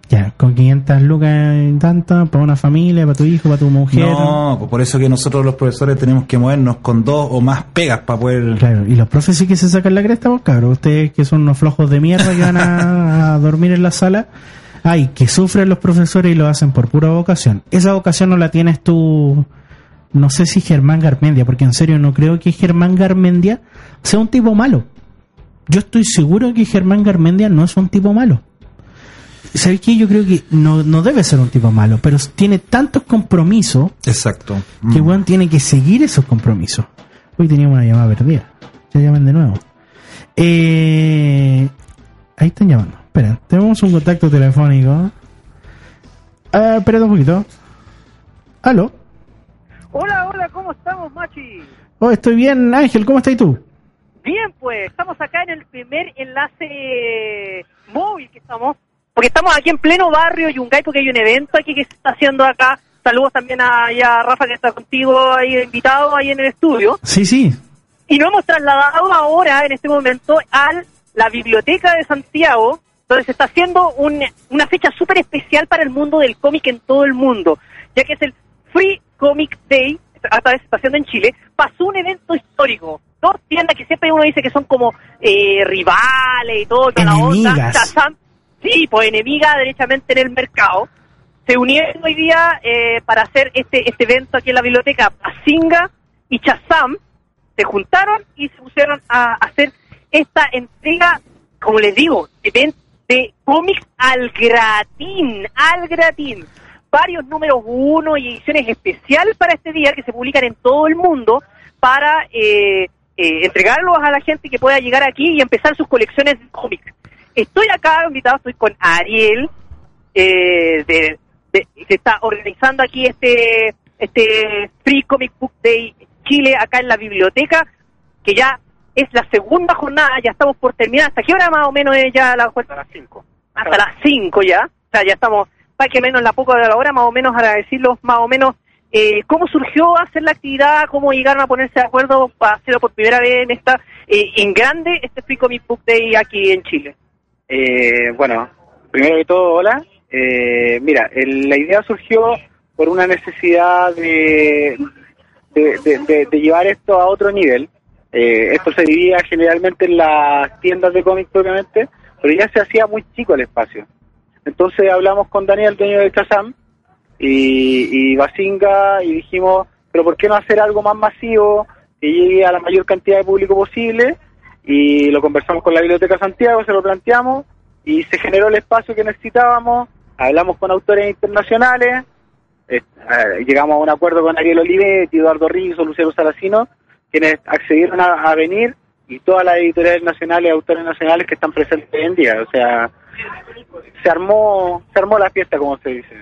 Ya, con 500 lucas y tanto, para una familia, para tu hijo, para tu mujer. No, pues por eso que nosotros los profesores tenemos que movernos con dos o más pegas para poder... Claro, y los profes sí que se sacan la cresta, pues cabrón. Ustedes que son unos flojos de mierda que van a, a dormir en la sala. Ay, que sufren los profesores y lo hacen por pura vocación. Esa vocación no la tienes tú, no sé si Germán Garmendia, porque en serio no creo que Germán Garmendia sea un tipo malo. Yo estoy seguro que Germán Garmendia no es un tipo malo. ¿Sabes qué? Yo creo que no, no debe ser un tipo malo, pero tiene tantos compromisos Exacto. que Mm. weón tiene que seguir esos compromisos. Hoy teníamos una llamada perdida. Ya llaman de nuevo. Eh, ahí están llamando. Espera, tenemos un contacto telefónico. Ah, espérate un poquito. ¿Aló? Hola, hola, ¿cómo estamos, Machi? Oh, estoy bien, Ángel, ¿cómo estás tú? Bien, pues, estamos acá en el primer enlace móvil que estamos, porque estamos aquí en pleno barrio Yungay, porque hay un evento aquí que se está haciendo acá. Saludos también a, a Rafa que está contigo ahí invitado ahí en el estudio. Sí, sí. Y nos hemos trasladado ahora, en este momento, a la Biblioteca de Santiago, donde se está haciendo un- una fecha súper especial para el mundo del cómic en todo el mundo, ya que es el Free Comic Day, esta vez se está haciendo en Chile, pasó un evento histórico. Dos tiendas que siempre uno dice que son como eh, rivales y todo, toda la onda. Shazam, sí, pues enemigas derechamente en el mercado. Se unieron hoy día eh, para hacer este, este evento aquí en la biblioteca. Pasinga y Chazam se juntaron y se pusieron a hacer esta entrega, como les digo, de, de cómics al gratín, al gratín. Varios números uno y ediciones especiales para este día que se publican en todo el mundo para eh, eh, entregarlos a la gente que pueda llegar aquí y empezar sus colecciones de cómics. Estoy acá invitado, estoy con Ariel, eh, de, de- que está organizando aquí este este Free Comic Book Day Chile acá en la biblioteca, que ya es la segunda jornada, ya estamos por terminar. ¿Hasta qué hora más o menos es ya la Hasta las 5. Hasta las 5 ya. O sea, ya estamos, para que menos la poca de la hora, más o menos para decirlos más o menos eh, cómo surgió hacer la actividad, cómo llegaron a ponerse de acuerdo para hacerlo por primera vez en esta, eh, en grande, este Free Comic Book Day aquí en Chile. Eh, bueno, primero que todo, hola. Eh, mira, el- la idea surgió por una necesidad de, de, llevar esto a otro nivel. Eh, esto se vivía generalmente en las tiendas de cómics propiamente, pero ya se hacía muy chico el espacio. Entonces hablamos con Daniel, dueño de Chazam, y, y Basinga, y dijimos, pero ¿por qué no hacer algo más masivo, que llegue a la mayor cantidad de público posible? Y lo conversamos con la Biblioteca Santiago, se lo planteamos, y se generó el espacio que necesitábamos, hablamos con autores internacionales, eh, llegamos a un acuerdo con Ariel Olivetti, Eduardo Rizzo, Luciano Saracino, quienes accedieron a, a venir y todas las editoriales nacionales, autores nacionales que están presentes hoy en día. O sea, se armó, se armó la fiesta, como se dice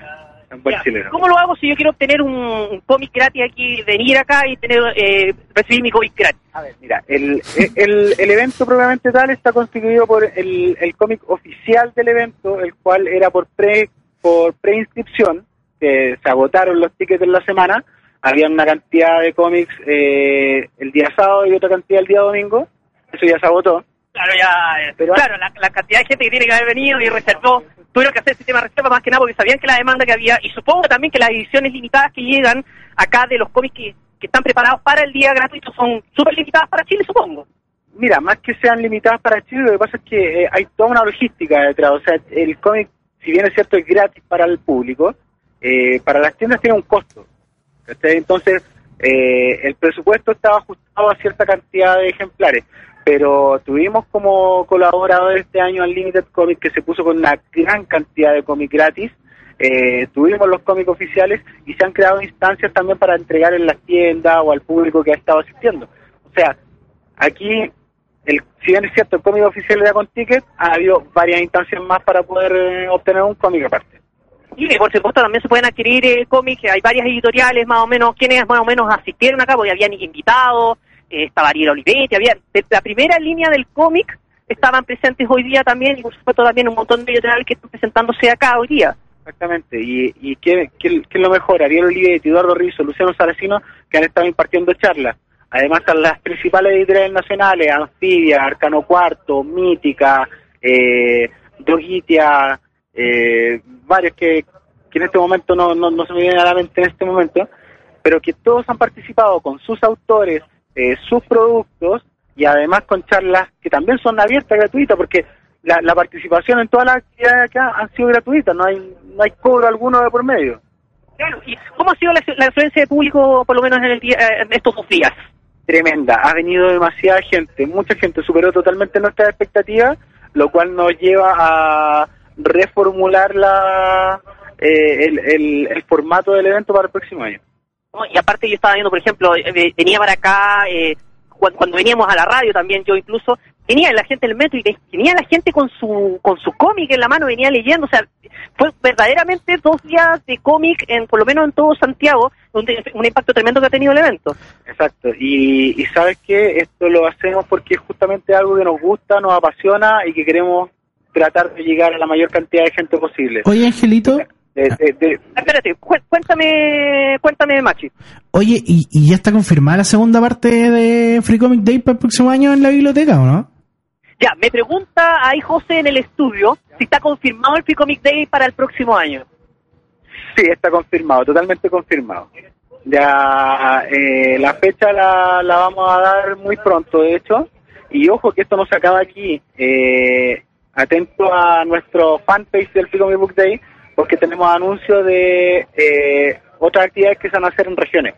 en buen Ya, chileno. ¿Cómo lo hago si yo quiero obtener un, cómic gratis aquí, venir acá y tener eh, recibir mi cómic gratis? A ver, mira, el, el, el evento propiamente tal está constituido por el, el cómic oficial del evento, el cual era por pre por preinscripción, que se agotaron los tickets en la semana, había una cantidad de cómics eh, el día sábado y otra cantidad el día domingo, eso ya se agotó. Claro, ya, eh, Pero- claro, la, la cantidad de gente que tiene que haber venido y reservó, tuvieron que hacer sistema de reserva más que nada porque sabían que la demanda que había, y supongo también que las ediciones limitadas que llegan acá de los cómics que, que están preparados para el día gratuito son súper limitadas para Chile, supongo. Mira, más que sean limitadas para Chile, lo que pasa es que eh, hay toda una logística detrás. O sea, el cómic, si bien es cierto, es gratis para el público, eh, para las tiendas tiene un costo. Entonces, eh, el presupuesto estaba ajustado a cierta cantidad de ejemplares. Pero tuvimos como colaborador este año Unlimited Comics, que se puso con una gran cantidad de cómics gratis. Eh, tuvimos los cómics oficiales y se han creado instancias también para entregar en las tiendas o al público que ha estado asistiendo. O sea, aquí el, si bien es cierto, el cómic oficial era con ticket, ha habido varias instancias más para poder eh, obtener un cómic aparte. Y por supuesto también se pueden adquirir eh, cómics, hay varias editoriales más o menos, quienes más o menos asistieron acá, porque habían invitados, estaba Ariel Olivetti, había la primera línea del cómic estaban presentes hoy día también, y por supuesto también un montón de editoriales que están presentándose acá hoy día. Exactamente. Y, y ¿qué, qué, es lo mejor? Ariel Olivetti, Eduardo Rizzo, Luciano Saracino, que han estado impartiendo charlas. Además están las principales editoriales nacionales, Anfibia, Arcano Cuarto, Mítica, eh, Dogitia, eh, varios que, que en este momento no, no, no se me vienen a la mente en este momento, pero que todos han participado con sus autores, eh, sus productos y además con charlas que también son abiertas, gratuitas, porque la, la participación en todas las actividades acá han sido gratuitas, no hay, no hay cobro alguno de por medio. Claro, ¿y cómo ha sido la, la influencia de público, por lo menos en, el día, eh, en estos dos días? Tremenda, ha venido demasiada gente, mucha gente superó totalmente nuestras expectativas, lo cual nos lleva a reformular la, eh, el, el, el formato del evento para el próximo año. ¿No? Y aparte yo estaba viendo, por ejemplo, eh, venía para acá, eh, cuando, cuando veníamos a la radio también, yo incluso, venía la gente del metro y venía la gente con su con su cómic en la mano, venía leyendo, o sea, fue verdaderamente dos días de cómic, en por lo menos en todo Santiago, un, un impacto tremendo que ha tenido el evento. Exacto, y, y sabes que esto lo hacemos porque es justamente algo que nos gusta, nos apasiona y que queremos tratar de llegar a la mayor cantidad de gente posible. Oye, Angelito, De- de- de- Espérate, cu- cuéntame, cuéntame, Machi. oye, ¿y, y ya está confirmada la segunda parte de Free Comic Day para el próximo año en la biblioteca o no? Ya, me pregunta ahí José en el estudio si está confirmado el Free Comic Day para el próximo año. Sí, está confirmado, totalmente confirmado. Ya eh, la fecha la, la vamos a dar muy pronto, de hecho. Y ojo que esto no se acaba aquí. Eh, atento a nuestro fanpage del Free Comic Book Day, porque tenemos anuncios de eh, otras actividades que se van a hacer en regiones.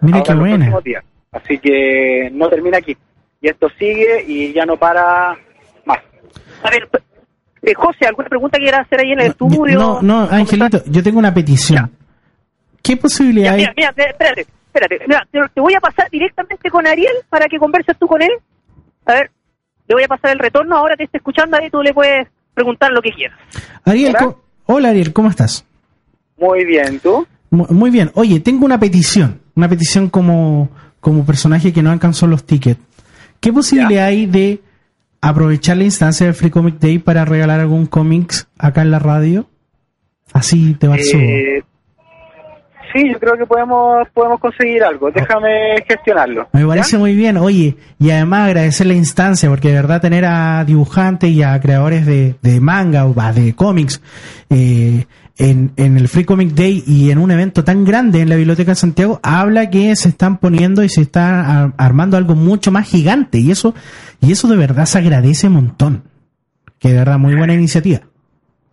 Mira qué buena. Así que no termina aquí. Y esto sigue y ya no para más. A ver, eh, José, ¿alguna pregunta que quieras hacer ahí en el estudio? No, no, Angelito, yo tengo una petición. ¿Qué posibilidad Mira, hay? mira, mira, espérate, espérate. Mira, te, voy a pasar directamente con Ariel para que converses tú con él. A ver, le voy a pasar el retorno. Ahora te está escuchando ahí, tú le puedes preguntar lo que quieras. Ariel. ¿cómo- hola Ariel, ¿cómo estás? Muy bien, ¿tú? Mu- Muy bien. Oye, tengo una petición. Una petición como, como personaje que no alcanzó los tickets. ¿Qué posibilidad hay de aprovechar la instancia del Free Comic Day para regalar algún cómics acá en la radio? Así te va Eh, sí, yo creo que podemos podemos conseguir algo. Déjame gestionarlo. Me parece muy bien, oye, y además agradecer la instancia, porque de verdad tener a dibujantes y a creadores de, de manga o de cómics eh, en, en el Free Comic Day y en un evento tan grande en la Biblioteca de Santiago, habla que se están poniendo y se está ar- armando algo mucho más gigante. Y eso, y eso de verdad se agradece un montón. Que de verdad, muy buena iniciativa.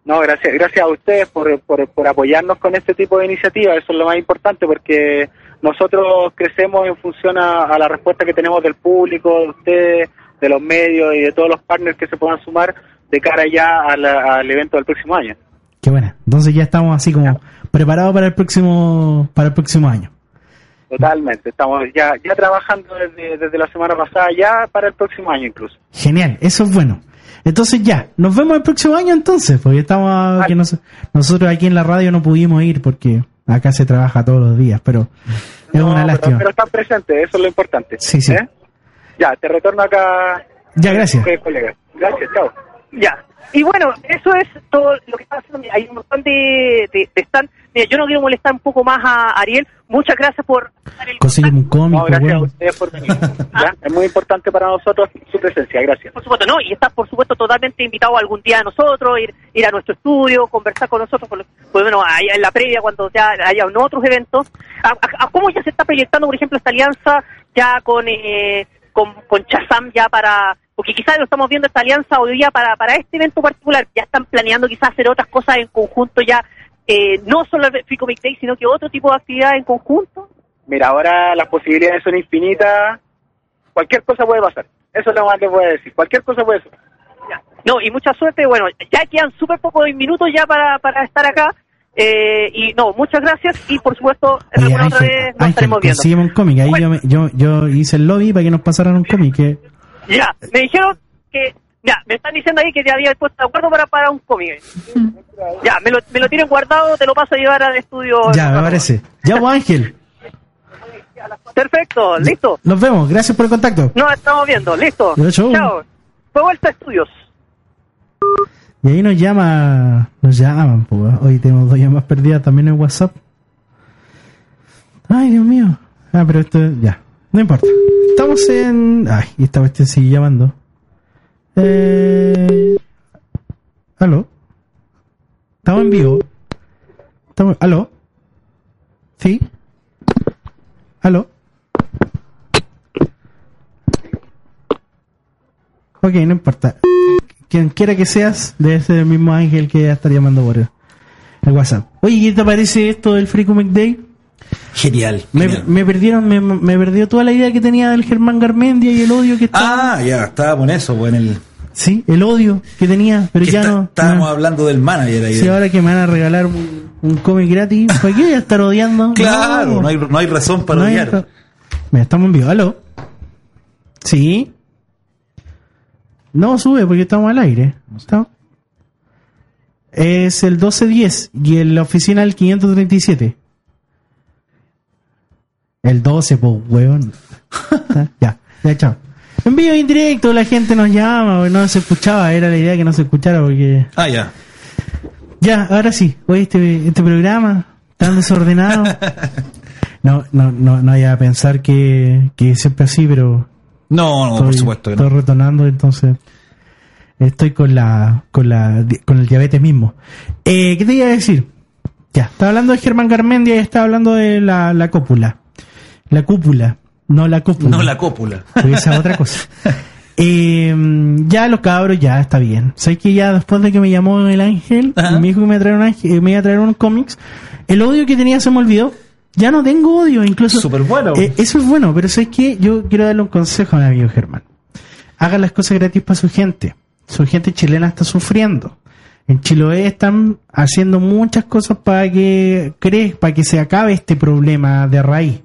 No, gracias, gracias a ustedes por, por, por apoyarnos con este tipo de iniciativas. Eso es lo más importante porque nosotros crecemos en función a, a la respuesta que tenemos del público, de ustedes, de los medios y de todos los partners que se puedan sumar de cara ya al evento del próximo año. Qué buena. Entonces ya estamos así como preparados para el próximo, para el próximo año. Totalmente. Estamos ya, ya trabajando desde, desde la semana pasada, ya para el próximo año incluso. Genial, eso es bueno. Entonces ya, nos vemos el próximo año entonces, porque estamos que nos- nosotros aquí en la radio no pudimos ir porque acá se trabaja todos los días, pero es No, una pero- lástima. Pero, están presentes, eso es lo importante. Sí, sí. ¿Eh? Ya, te retorno acá. Ya, gracias. colega. Gracias, chao. Ya. Y bueno, eso es todo lo que está haciendo. Mira, Hay un montón de, de, de stand. Mira, yo no quiero molestar un poco más a Ariel. Muchas gracias por el Consígueme un cómic, No, gracias a ustedes por venir. ¿ya? Es muy importante para nosotros su presencia, gracias. Por supuesto, no, y estás por supuesto totalmente invitado algún día a nosotros, ir, ir a nuestro estudio, conversar con nosotros, por, lo- pues bueno, ahí en la previa, cuando ya haya otros eventos. ¿A, a- a cómo ya se está proyectando, por ejemplo, esta alianza ya con, eh, con, con Chazam ya para, porque quizás lo estamos viendo esta alianza hoy día para, para este evento particular, ya están planeando quizás hacer otras cosas en conjunto ya, eh, no solo el Free Comic Day, sino que otro tipo de actividades en conjunto. Mira, ahora las posibilidades son infinitas. Cualquier cosa puede pasar. Eso es lo más que voy a decir. Cualquier cosa puede ser. Ya. No, y mucha suerte. Bueno, ya quedan súper pocos minutos ya para, para estar acá. Eh, y no, muchas gracias. Y por supuesto, Oye, alguna otra Ángel, vez nos Ángel, estaremos viendo. un cómic. Ahí Bueno. yo, me- yo, yo hice el lobby para que nos pasaran un cómic. Que, Ya, me dijeron que. Ya, me están diciendo ahí que te había puesto de acuerdo para, para un cómic. Ya, me lo, me lo tienen guardado, te lo paso a llevar al estudio. ya, me parece. Ya, pues, Ángel. Perfecto, listo. Nos vemos. Gracias por el contacto. Nos estamos viendo, listo. Chao. Fue vuelta a estudios. Y ahí nos llama, nos llaman, pues. Hoy tenemos dos llamadas perdidas también en WhatsApp. Ay, Dios mío. Ah, pero esto, ya, no importa. Estamos en... Ay, esta cuestión sigue llamando. Eh... ¿Aló? Estamos en vivo. Estamos... ¿Aló? ¿Sí? ¿Aló? Ok, no importa. Quien quiera que seas, debe ser el mismo ángel que ya estar llamando por el WhatsApp. Oye, ¿qué te parece esto del Free Comic Day? Genial. Me, genial. me perdieron, me, me perdió toda la idea que tenía del Germán Garmendia y el odio que estaba. Ah, ya, estábamos en eso, pues en el. Sí, el odio que tenía, pero que ya está- no. Estábamos no. hablando del manager ahí. Sí, ahora que me van a regalar un, un cómic gratis, ¿para qué voy a estar odiando? Claro, no, hay, no hay razón para hay odiar. Mira, estamos en vivo, ¿aló? ¿Sí? No, sube porque estamos al aire. Estamos- Es el 1210 y en la oficina el 537. El 12, pues, weón. ya, ya, chao. En vivo e indirecto la gente nos llama, no se escuchaba, era la idea que no se escuchara porque... Ah, ya. Ya, ahora sí. Oye, este, este programa tan desordenado. No, no, no, no vaya a pensar que, que es siempre así, pero No, no, por estoy, supuesto que estoy no. retornando, entonces estoy con la, con la, con el diabetes mismo. Eh, ¿Qué te iba a decir? Ya, estaba hablando de Germán Garmendia y estaba hablando de la, la cópula. La cúpula, no la cúpula. No la cópula. Porque esa es otra cosa. Eh, ya los cabros, ya está bien. Sé que ya después de que me llamó el ángel, Ajá. me dijo que me, iba a traer un ángel- eh, me iba a traer unos cómics, el odio que tenía se me olvidó. Ya no tengo odio, incluso. Súper bueno. Eh, eso es bueno, pero sé que yo quiero darle un consejo a mi amigo Germán. Haga las cosas gratis para su gente. Su gente chilena está sufriendo. En Chiloé están haciendo muchas cosas para que cree, para que se acabe este problema de raíz.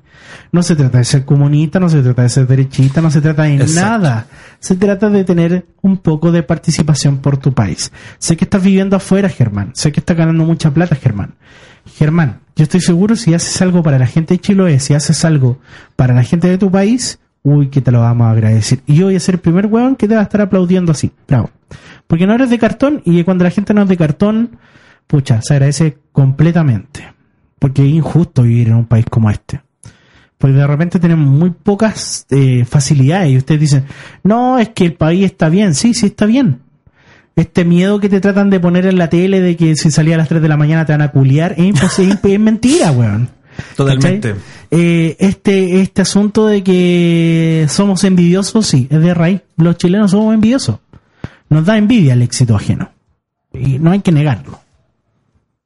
No se trata de ser comunista, no se trata de ser derechista, no se trata de Exacto. nada. Se trata de tener un poco de participación por tu país. Sé que estás viviendo afuera, Germán. Sé que estás ganando mucha plata, Germán. Germán, yo estoy seguro si haces algo para la gente de Chiloé, si haces algo para la gente de tu país, uy, que te lo vamos a agradecer. Y yo voy a ser el primer weón que te va a estar aplaudiendo así. Bravo. Porque no eres de cartón y cuando la gente no es de cartón, pucha, se agradece completamente. Porque es injusto vivir en un país como este. Porque de repente tenemos muy pocas eh, facilidades y ustedes dicen, no, es que el país está bien. Sí, sí está bien. Este miedo que te tratan de poner en la tele de que si salía a las 3 de la mañana te van a culiar, es, imposible, es mentira, weón. Totalmente. Eh, este, este asunto de que somos envidiosos, sí, es de raíz. Los chilenos somos envidiosos. Nos da envidia el éxito ajeno. Y no hay que negarlo.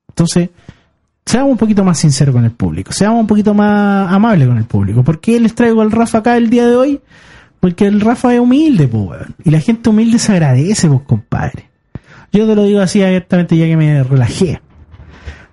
Entonces, seamos un poquito más sinceros con el público. Seamos un poquito más amables con el público. ¿Por qué les traigo al Rafa acá el día de hoy? Porque el Rafa es humilde, weón. Y la gente humilde se agradece, pues, compadre. Yo te lo digo así abiertamente ya que me relajé.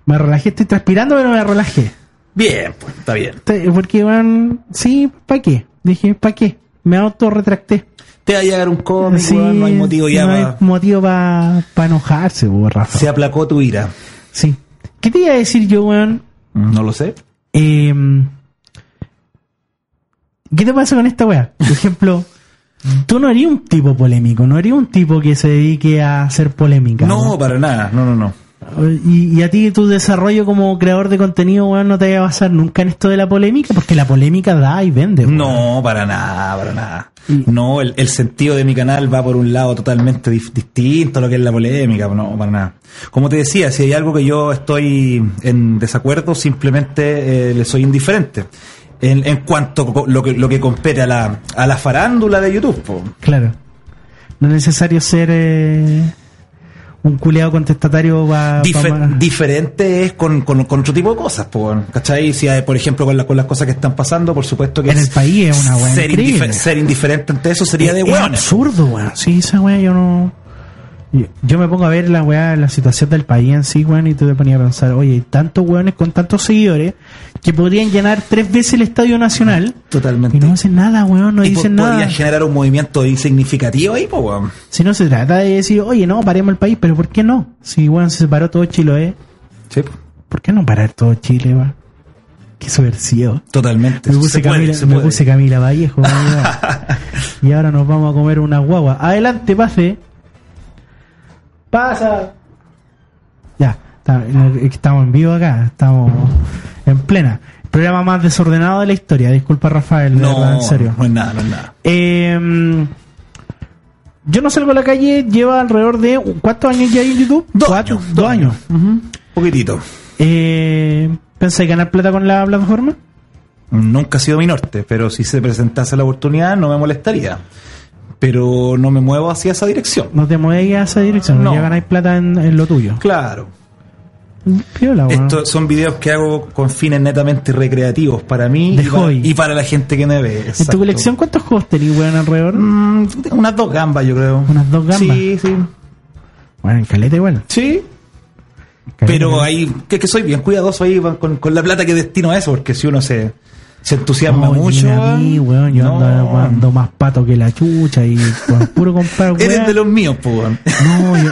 Me relajé, estoy transpirando, pero me relajé. Bien, pues, está bien. Porque, van, sí, ¿para qué? Dije, ¿para qué? Me autorretracté. Te va a llegar un cómic, Sí, no hay motivo ya no hay pa- motivo para enojarse, po, Rafa. Se aplacó tu ira. Sí. ¿Qué te iba a decir yo, weón? No lo sé. Eh, ¿Qué te pasa con esta weá? Por ejemplo, tú no eres un tipo polémico, no eres un tipo que se dedique a hacer polémica. No, para nada. No, no, no. Y, y a ti tu desarrollo como creador de contenido, weón, no te va a basar nunca en esto de la polémica, porque la polémica da y vende. weón. No, para nada, para nada. No, el, el sentido de mi canal va por un lado totalmente distinto a lo que es la polémica, no, para nada. Como te decía, si hay algo que yo estoy en desacuerdo, simplemente eh, le soy indiferente. En, en cuanto a lo que, lo que compete a la, a la farándula de YouTube, po. Claro. No es necesario ser eh, un culeado contestatario para... Dife- diferente es con, con, con otro tipo de cosas, po, ¿cachai? Si hay, por ejemplo, con, la- con las cosas que están pasando, por supuesto que En es- el país es una weá ser, indiferente ante eso sería de es hueones. absurdo, weón. Sí, esa weá yo no... Yo, yo me pongo a ver la weá, la situación del país en sí, weón, y tú te ponías a pensar, oye, tantos weones con tantos seguidores que podrían llenar tres veces el Estadio Nacional Totalmente. y no hacen nada, weón, no Y dicen nada. podría generar un movimiento significativo ahí, pues, weón. Si no se trata de decir, oye, no, paremos el país, pero ¿por qué no? Si, weón, se separó todo Chiloé, Sí, ¿por qué no parar todo Chile, weón? Qué subversivo. totalmente. Me puse, Se puede, Camila, se me puede. puse Camila Vallejo. y ahora nos vamos a comer una guagua. Adelante, pase. Pasa. Ya, está- estamos en vivo acá, estamos en plena. Programa más desordenado de la historia. Disculpa, Rafael, de verdad, No, en serio. no es nada, no es nada. Eh, yo no salgo a la calle, lleva alrededor de. ¿Cuántos años ya hay en YouTube? Dos Cuatro, años, Dos años. Un poquitito. Eh, ¿Pensáis ganar plata con la plataforma? Nunca ha sido mi norte, pero si se presentase la oportunidad no me molestaría. Pero no me muevo hacia esa dirección. No te mueves a esa dirección, No. ya ganáis plata en, en lo tuyo. Claro. Piola, weón. Estos son videos que hago con fines netamente recreativos para mí y para, hobby. y para la gente que me ve. ¿En tu colección cuántos juegos tenéis, weón, alrededor? Mm, unas dos gambas, yo creo. Unas dos gambas. Sí, sí. Bueno, en caleta igual. Sí, Caleta Pero ahí, que, que soy bien cuidadoso ahí con, con la plata que destino a eso, porque si uno se, se entusiasma No, mucho. a mí, weón, yo no. ando, ando más pato que la chucha y puro comprar, weón. Eres de los míos, weón. No, yo,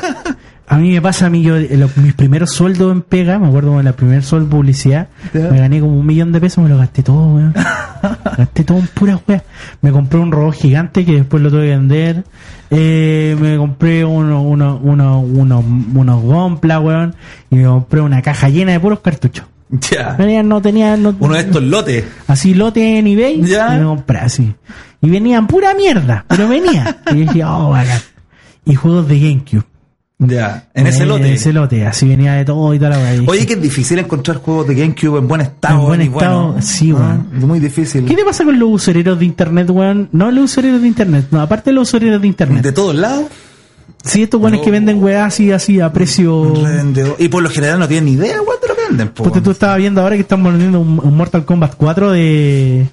a mí me pasa a mí, yo, eh, los- mis primeros sueldos en pega, me acuerdo con la primer sueldo publicidad, me gané como un millón de pesos, me lo gasté todo, weón. gasté todo en pura weá. Me compré un robot gigante que después lo tuve que vender. Eh, me compré uno, uno, uno, uno, unos gompla, weón. Y me compré una caja llena de puros cartuchos. Ya. Venía, no tenía, no, Uno de estos lotes. así lote en eBay Ya. y me compré así. Y venían pura mierda, pero venía. y yo dije, oh, bacán. Y juegos de GameCube. Ya. En ese Eh, lote. ese lote, así venía de todo y toda la weá. Oye, que es difícil encontrar juegos de GameCube en buen estado. En buen estado, bueno. sí, Ah, weón. Muy difícil. ¿Qué te pasa con los usureros de internet, weón? No los usureros de internet, no, aparte de los usureros de internet. De todos lados. Sí, estos weones que venden weá así, así a precio. revendedor. Y por lo general no tienen ni idea cuánto lo po. Porque tú estabas viendo ahora que estamos vendiendo un, un Mortal Kombat 4 de.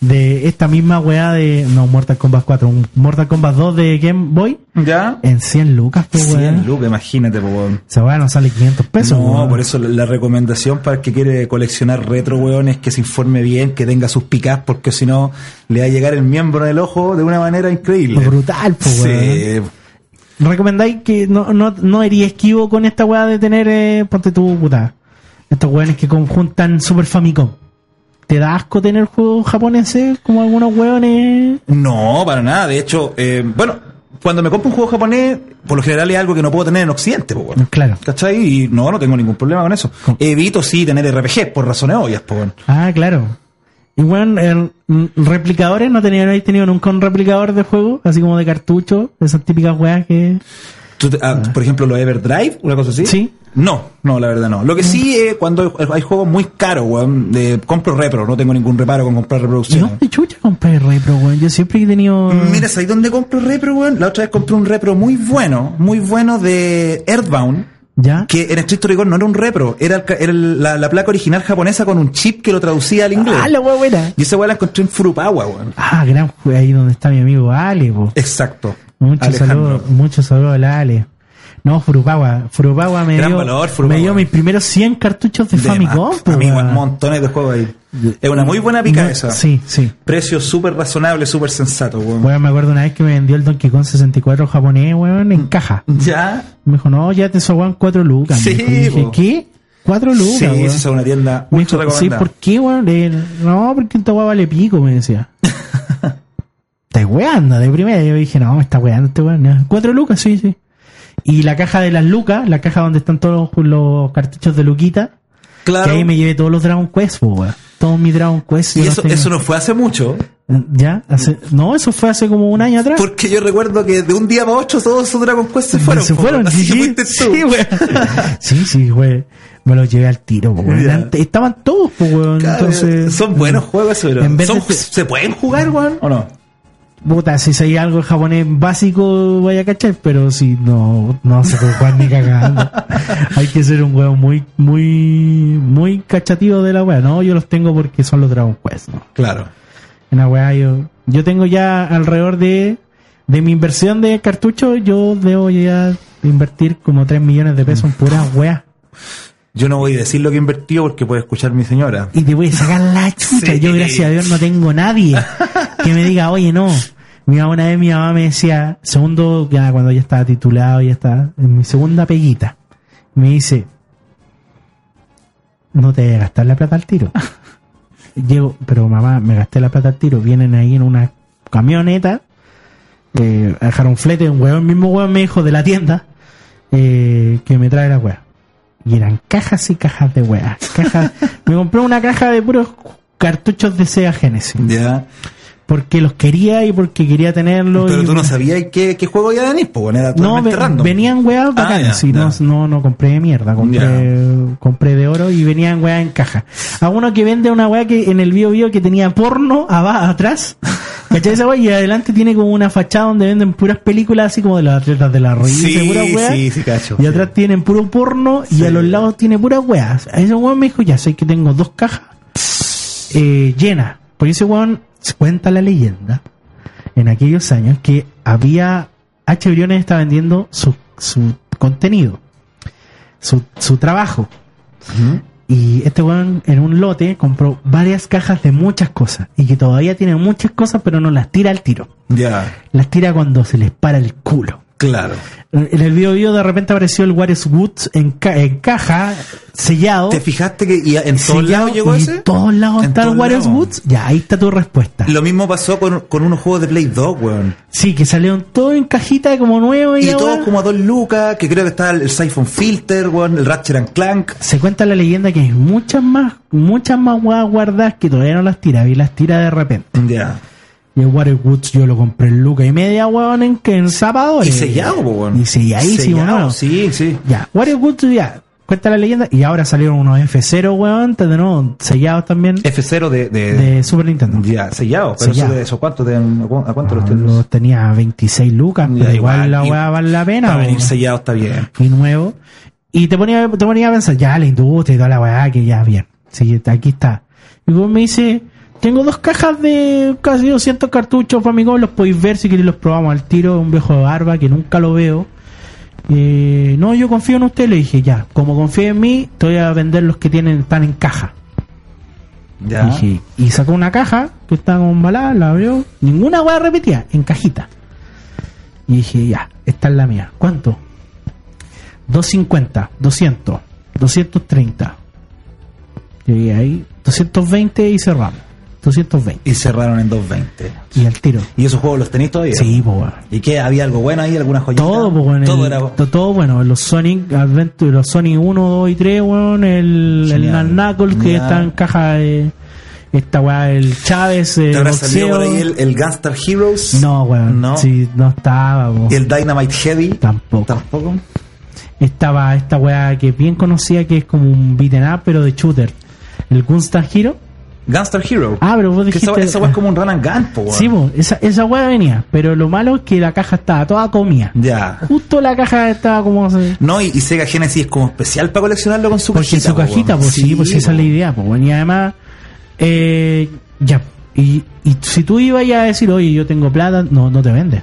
De esta misma weá de. No, Mortal Kombat 4, un Mortal Kombat 2 de Game Boy ¿Ya? en 100 lucas, pues 100 weón. lucas, imagínate, po. weón. Esa weá no sale 500 pesos, No, por eso la- la recomendación para el que quiere coleccionar retro, weón, es que se informe bien, que tenga sus picas, porque si no, le va a llegar el miembro del ojo de una manera increíble. Brutal, weón. Sí. ¿Recomendáis que no, no, no esquivo con esta weá de tener, eh, ponte tu puta, estos weones que conjuntan Super Famicom? ¿Te da asco tener juegos japoneses como algunos weones? No, para nada. De hecho, eh, bueno, cuando me compro un juego japonés, por lo general es algo que no puedo tener en Occidente, po, weón. Claro. ¿Cachai? Y no, no tengo ningún problema con eso. ¿Cómo? Evito sí tener RPG, por razones obvias, po, weón. Ah, claro. Y bueno, el- mm, replicadores, ¿no tenían, habéis tenido nunca un replicador de juego? Así como de cartucho, de esas típicas weas que... Tú te- ah, por ejemplo, los Everdrive, una cosa así. Sí. No, no, la verdad no. Lo que sí, eh, cuando hay, juegos muy caros, weón, de, compro repro, no tengo ningún reparo con comprar ¿Y reproducciones. dónde chucha compré repro, weón? Yo siempre he tenido. Mira, ¿sabes dónde compro repro, weón? La otra vez compré un repro muy bueno, muy bueno de Earthbound, ¿Ya? que en estricto rigor no era un repro, era, el era el- la, la placa original japonesa con un chip que lo traducía al inglés. Ah, la weá buena. Y esa weá la encontré en Furupawa, weón. Ah, gran ahí donde está mi amigo Ale, po. Exacto. Muchos saludos, muchos saludos a la Ale. No, Furupawa. Furupawa me Gran dio, valor, Furupawa. me dio mis primeros 100 cartuchos de, De Famicom. Amigo, weón. montones de juegos ahí. Es una muy buena pica esa. Sí, sí. Precio súper razonable, súper sensato, weón. Weón, me acuerdo una vez que me vendió el Donkey Kong 64 japonés, weón, en caja. Ya. Me dijo, no, ya te soban 4 lucas. Sí, dije, po. ¿qué? 4 lucas, Sí, weón. esa es una tienda ultra dijo, sí, recomendada. ¿por qué, weón? Le- No, porque esta weá vale pico, me decía. Estás weando de primera. Yo dije, no, me está weando este weón. Cuatro lucas, sí, sí. Y la caja de las lucas, la caja donde están todos los, los cartuchos de Luquita, Claro. que ahí me llevé todos los Dragon Quest, po, weón. Todos mis Dragon Quest. Y eso, eso no fue hace mucho. ¿Ya? Hace- no, eso fue hace como un año atrás. Porque yo recuerdo que de un día para otro todos esos Dragon Quest se fueron. se fueron, Así sí, que sí, sí, weón. sí, sí, güey. Me los llevé al tiro, weón. Estaban todos, pues, weón. Claro, Entonces, son buenos juegos, son- de- ¿se pueden jugar, weón? ¿O no? Puta, si hay algo japonés básico, vaya a cachar, pero si no, no se puede jugar ni cagando. Hay que ser un weón muy, muy, muy cachativo de la wea. No, yo los tengo porque son los Dragon Quest, ¿no? Claro. En la wea yo, yo tengo ya alrededor de, de mi inversión de cartucho, yo debo ya invertir como 3 millones de pesos en puras weas. Yo no voy a decir lo que he invertido porque puede escuchar mi señora. y te voy a sacar la chucha. Sí. Yo, gracias a Dios, no tengo nadie que me diga, oye, no. Mi mamá, una vez mi mamá me decía, segundo, ya cuando ya estaba titulado, ya estaba, en mi segunda peguita, me dice, no te voy a gastar la plata al tiro. Llego, pero mamá, me gasté la plata al tiro. Vienen ahí en una camioneta, eh, a dejar un flete, un hueón, el mismo hueón me dijo de la tienda, eh, que me trae la hueá. Y eran cajas y cajas de. Cajas. me compré una caja de puros cartuchos de Sega Genesis. Ya. Porque los quería y porque quería tenerlo. Pero y- tú no sabías qué, qué juego iba a venir, pues, bueno, era No, random. venían weas Ah, bacanas. sí, no, no, no compré de mierda. Compré, compré de oro y venían weas en caja. A uno que vende una wea que en el bio bio que tenía porno abajo, atrás. ¿Cachai esa wea? Y adelante tiene como una fachada donde venden puras películas así como de los atletas de la risa. Sí, puras weas. sí, sí, cacho. Y atrás tienen puro porno y Sí. a los lados tiene puras weas. A ese weón me dijo, ya sé que tengo dos cajas eh, llenas. Por ese weón cuenta la leyenda en aquellos años que había H. Briones está vendiendo su, su contenido, su, su trabajo. Y este weón en un lote compró varias cajas de muchas cosas y que todavía tiene muchas cosas pero no las tira al tiro. Ya, Las tira cuando se les para el culo. Claro. En el video video de repente apareció el What is Woods en, ca- en caja, sellado. ¿Te fijaste que y en todos lados llegó y ese? en todos lados está el todos What is lados. Woods. Ya, ahí está tu respuesta. Lo mismo pasó con, con unos juegos de Play 2, weón. Sí, que salieron todo en cajita como nuevo y, Y todos como a dos lucas, que creo que está el, el Siphon Filter, weón, el Ratchet and Clank. Se cuenta la leyenda que hay muchas más, muchas más weas guardadas que todavía no las tira, y las tira de repente. Ya. Y el is Woods yo lo compré en Luca y media, weón, en, que en zapadores. Y sellado, weón. Y selladísimo, Sellado, ¿no? Sí, sí. Ya, What is Woods ya, cuenta la leyenda. Y ahora salieron unos F0, weón, de nuevo, sellados también. F0 de, de, de Super Nintendo. Ya, sellado. Pero Sellado. eso, de eso, ¿cuánto, te, ¿a cuánto los Ah, tienes? los tenía 26 lucas, Ya, pero igual, igual, la weá vale la pena. Para venir sellado está bien. y nuevo. Y te ponía, te ponía a pensar, ya la industria y toda la weá, que ya bien. Sí, aquí está. Y luego me dice, tengo dos cajas de casi 200 cartuchos Famicom, los podéis ver si queréis los probamos al tiro, un viejo de barba que nunca lo veo. Eh, no, yo confío en usted, le dije, ya, como confío en mí, te voy a vender los que tienen, están en caja. Ya. Dije, y sacó una caja que estaba embalada, la abrió, ninguna weá repetida, en cajita. Y dije, ya, esta es la mía. ¿Cuánto? 250, 200, 230. Llegué ahí, 220 y cerramos. 220. Y cerraron en 220. Y al tiro. ¿Y esos juegos los tenéis todavía? Sí, pues weón. ¿Y qué? ¿Había algo bueno ahí? ¿Alguna joyita? Todo, pues, weón, Todo el- era... to- todo bueno. Los Sonic Adventure, los Sonic 1, 2 y 3, weón. El, el. Knuckles que está en caja de. Esta weá, el Chávez, el ¿Te salido por ahí el, el Gunstar Heroes? No, weón. No. Sí, no estaba, po. ¿Y el Dynamite Heavy? Tampoco. Tampoco. Estaba esta weá que es bien conocida que es como un beaten up, pero de shooter. El Gunstar Hero. Gunstar Hero. Ah, pero vos Que dijiste. esa, esa weá es como un run and gun, po, weón. Sí, po, esa, esa weá venía. Pero lo malo es que la caja estaba toda comida. Ya. Justo la caja estaba como. No, y, y Sega Genesis es como especial para coleccionarlo con su Porque cajita. su po, cajita, weón. pues sí, pues esa po. es la idea, pues bueno, y además, eh, ya, y, y si tú ibas a decir, oye, yo tengo plata, no, no te vende.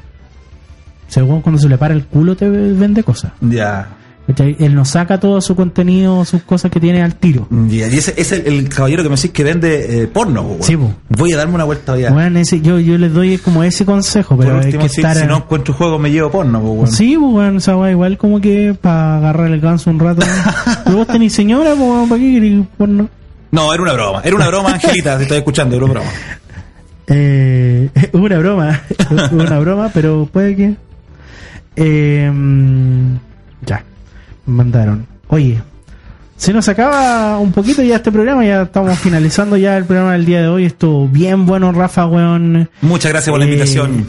Según cuando se le para el culo te vende cosas. Ya. Él nos saca todo su contenido, sus cosas que tiene al tiro. Y ese es el, el caballero que me decís que vende eh, porno. Sí, po. Voy a darme una vuelta. Bueno, ese, yo, yo les doy como ese consejo, pero último, hay que si, estar... si no encuentro juego, me llevo porno, po, weón. Sí, pues bueno, weá igual como que para agarrar el ganso un rato. pero vos tenés señora, pues ¿para qué querés porno? No, era una broma. Era una broma, Angelita, te estoy escuchando, era una broma. Eh, una broma, una broma, pero puede que. Eh, ya, mandaron. Oye, se nos acaba un poquito ya este programa, ya estamos finalizando ya el programa del día de hoy. Estuvo bien bueno, Rafa, weón. Muchas gracias por la Eh, invitación.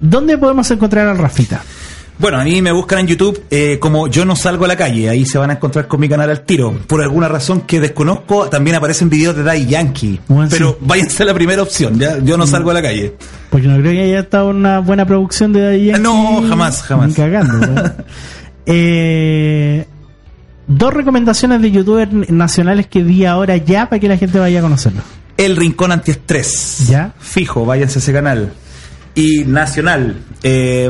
¿Dónde podemos encontrar al Rafita? Bueno, a mí me buscan en YouTube eh, como Yo no salgo a la calle. Ahí se van a encontrar con mi canal al tiro. Por alguna razón que desconozco, también aparecen videos de Daddy Yankee. Bueno, pero sí. Mm. váyanse a la primera opción. ¿ya? Yo no salgo a la calle. Porque no creo que haya estado una buena producción de Daddy Yankee. No, jamás, jamás. Ni cagando. Eh, dos recomendaciones de youtubers nacionales que di ahora ya para que la gente vaya a conocerlo. El Rincón Antiestrés. Ya. Fijo, váyanse a ese canal. Y nacional. eh,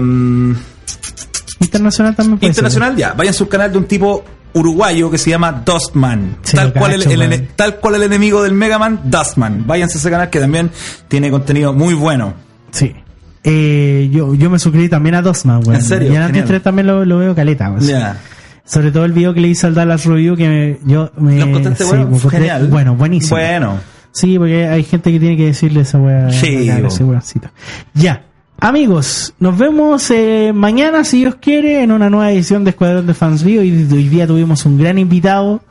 Internacional también puede internacional, ya. Váyanse a un canal de un tipo uruguayo que se llama Dustman. Sí, tal, cual el, cacho, el- weón. tal cual el enemigo del Mega Man, Dustman. Váyanse a ese canal que también tiene contenido muy bueno. Sí. Eh, yo, yo me suscribí también a Dosman, weón. ¿En serio? Y en Genial. Antiestrés también lo, lo veo caleta. Ya. Sobre todo el video que le hice al Dallas Review que me, yo me... ¿Lo encontraste sí, bueno? Genial. Bueno, buenísimo. Bueno. Sí, porque hay gente que tiene que decirle esa weá. Sí, ese. Ya. Amigos, nos vemos eh, mañana, si Dios quiere, en una nueva edición de Escuadrón de Fans Vivo. Y hoy día tuvimos un gran invitado.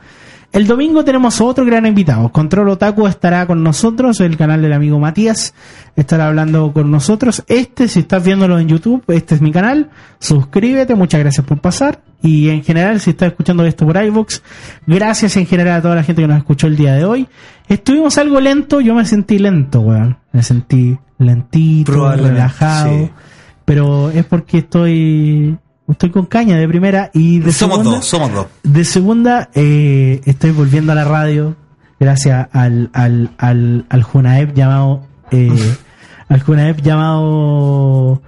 El domingo tenemos otro gran invitado. Control Otaku estará con nosotros, el canal del amigo Matías estará hablando con nosotros. Este, si estás viéndolo en YouTube, este es mi canal. Suscríbete, muchas gracias por pasar. Y en general, si estás escuchando esto por iVoox, gracias en general a toda la gente que nos escuchó el día de hoy. Estuvimos algo lento, yo me sentí lento, weón. Me sentí lentito, relajado. sí. Pero es porque estoy, estoy con caña de primera y de Somos segunda. dos, somos dos. De segunda, eh, estoy volviendo a la radio gracias al, al, al, al Junaep llamado, eh, al Junaep llamado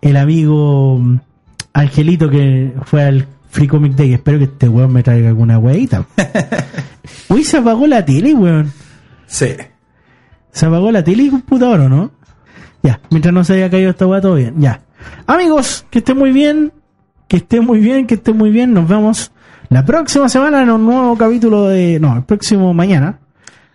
el amigo Angelito que fue al Free Comic Day. Espero que este weón me traiga alguna weita. Uy, se apagó la tele, weón. Sí. Se apagó la tele y computador, ¿o no? Ya, mientras no se haya caído esta weá, todo bien. Ya. Amigos, que estén muy bien. Que estén muy bien, que estén muy bien. Nos vemos la próxima semana en un nuevo capítulo de. No, el próximo mañana.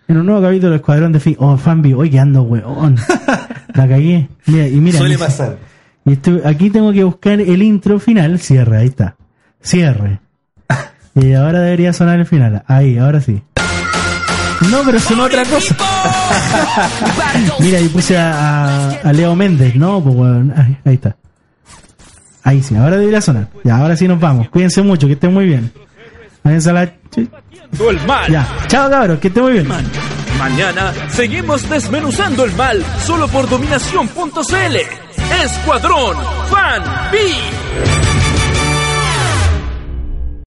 En un nuevo capítulo de Escuadrón de Fin. Oh, Fanbi, hoy que ando, weón. La cagué. Mira, y mira. Suele pasar. y esto- aquí tengo que buscar el intro final. Cierre, ahí está. Cierre. Y ahora debería sonar el final. Ahí, ahora sí. No, pero sonó otra cosa. Mira, y puse a, a- a Leo Méndez, ¿no? Pues, ahí, ahí está. Ahí sí, ahora debería sonar. Ya, ahora sí nos vamos. Cuídense mucho, que estén muy bien. Váyanse a la... El mal. Ya, chao cabros, que estén muy bien. Mañana seguimos desmenuzando el mal solo por dominación.cl. Escuadrón Fan B.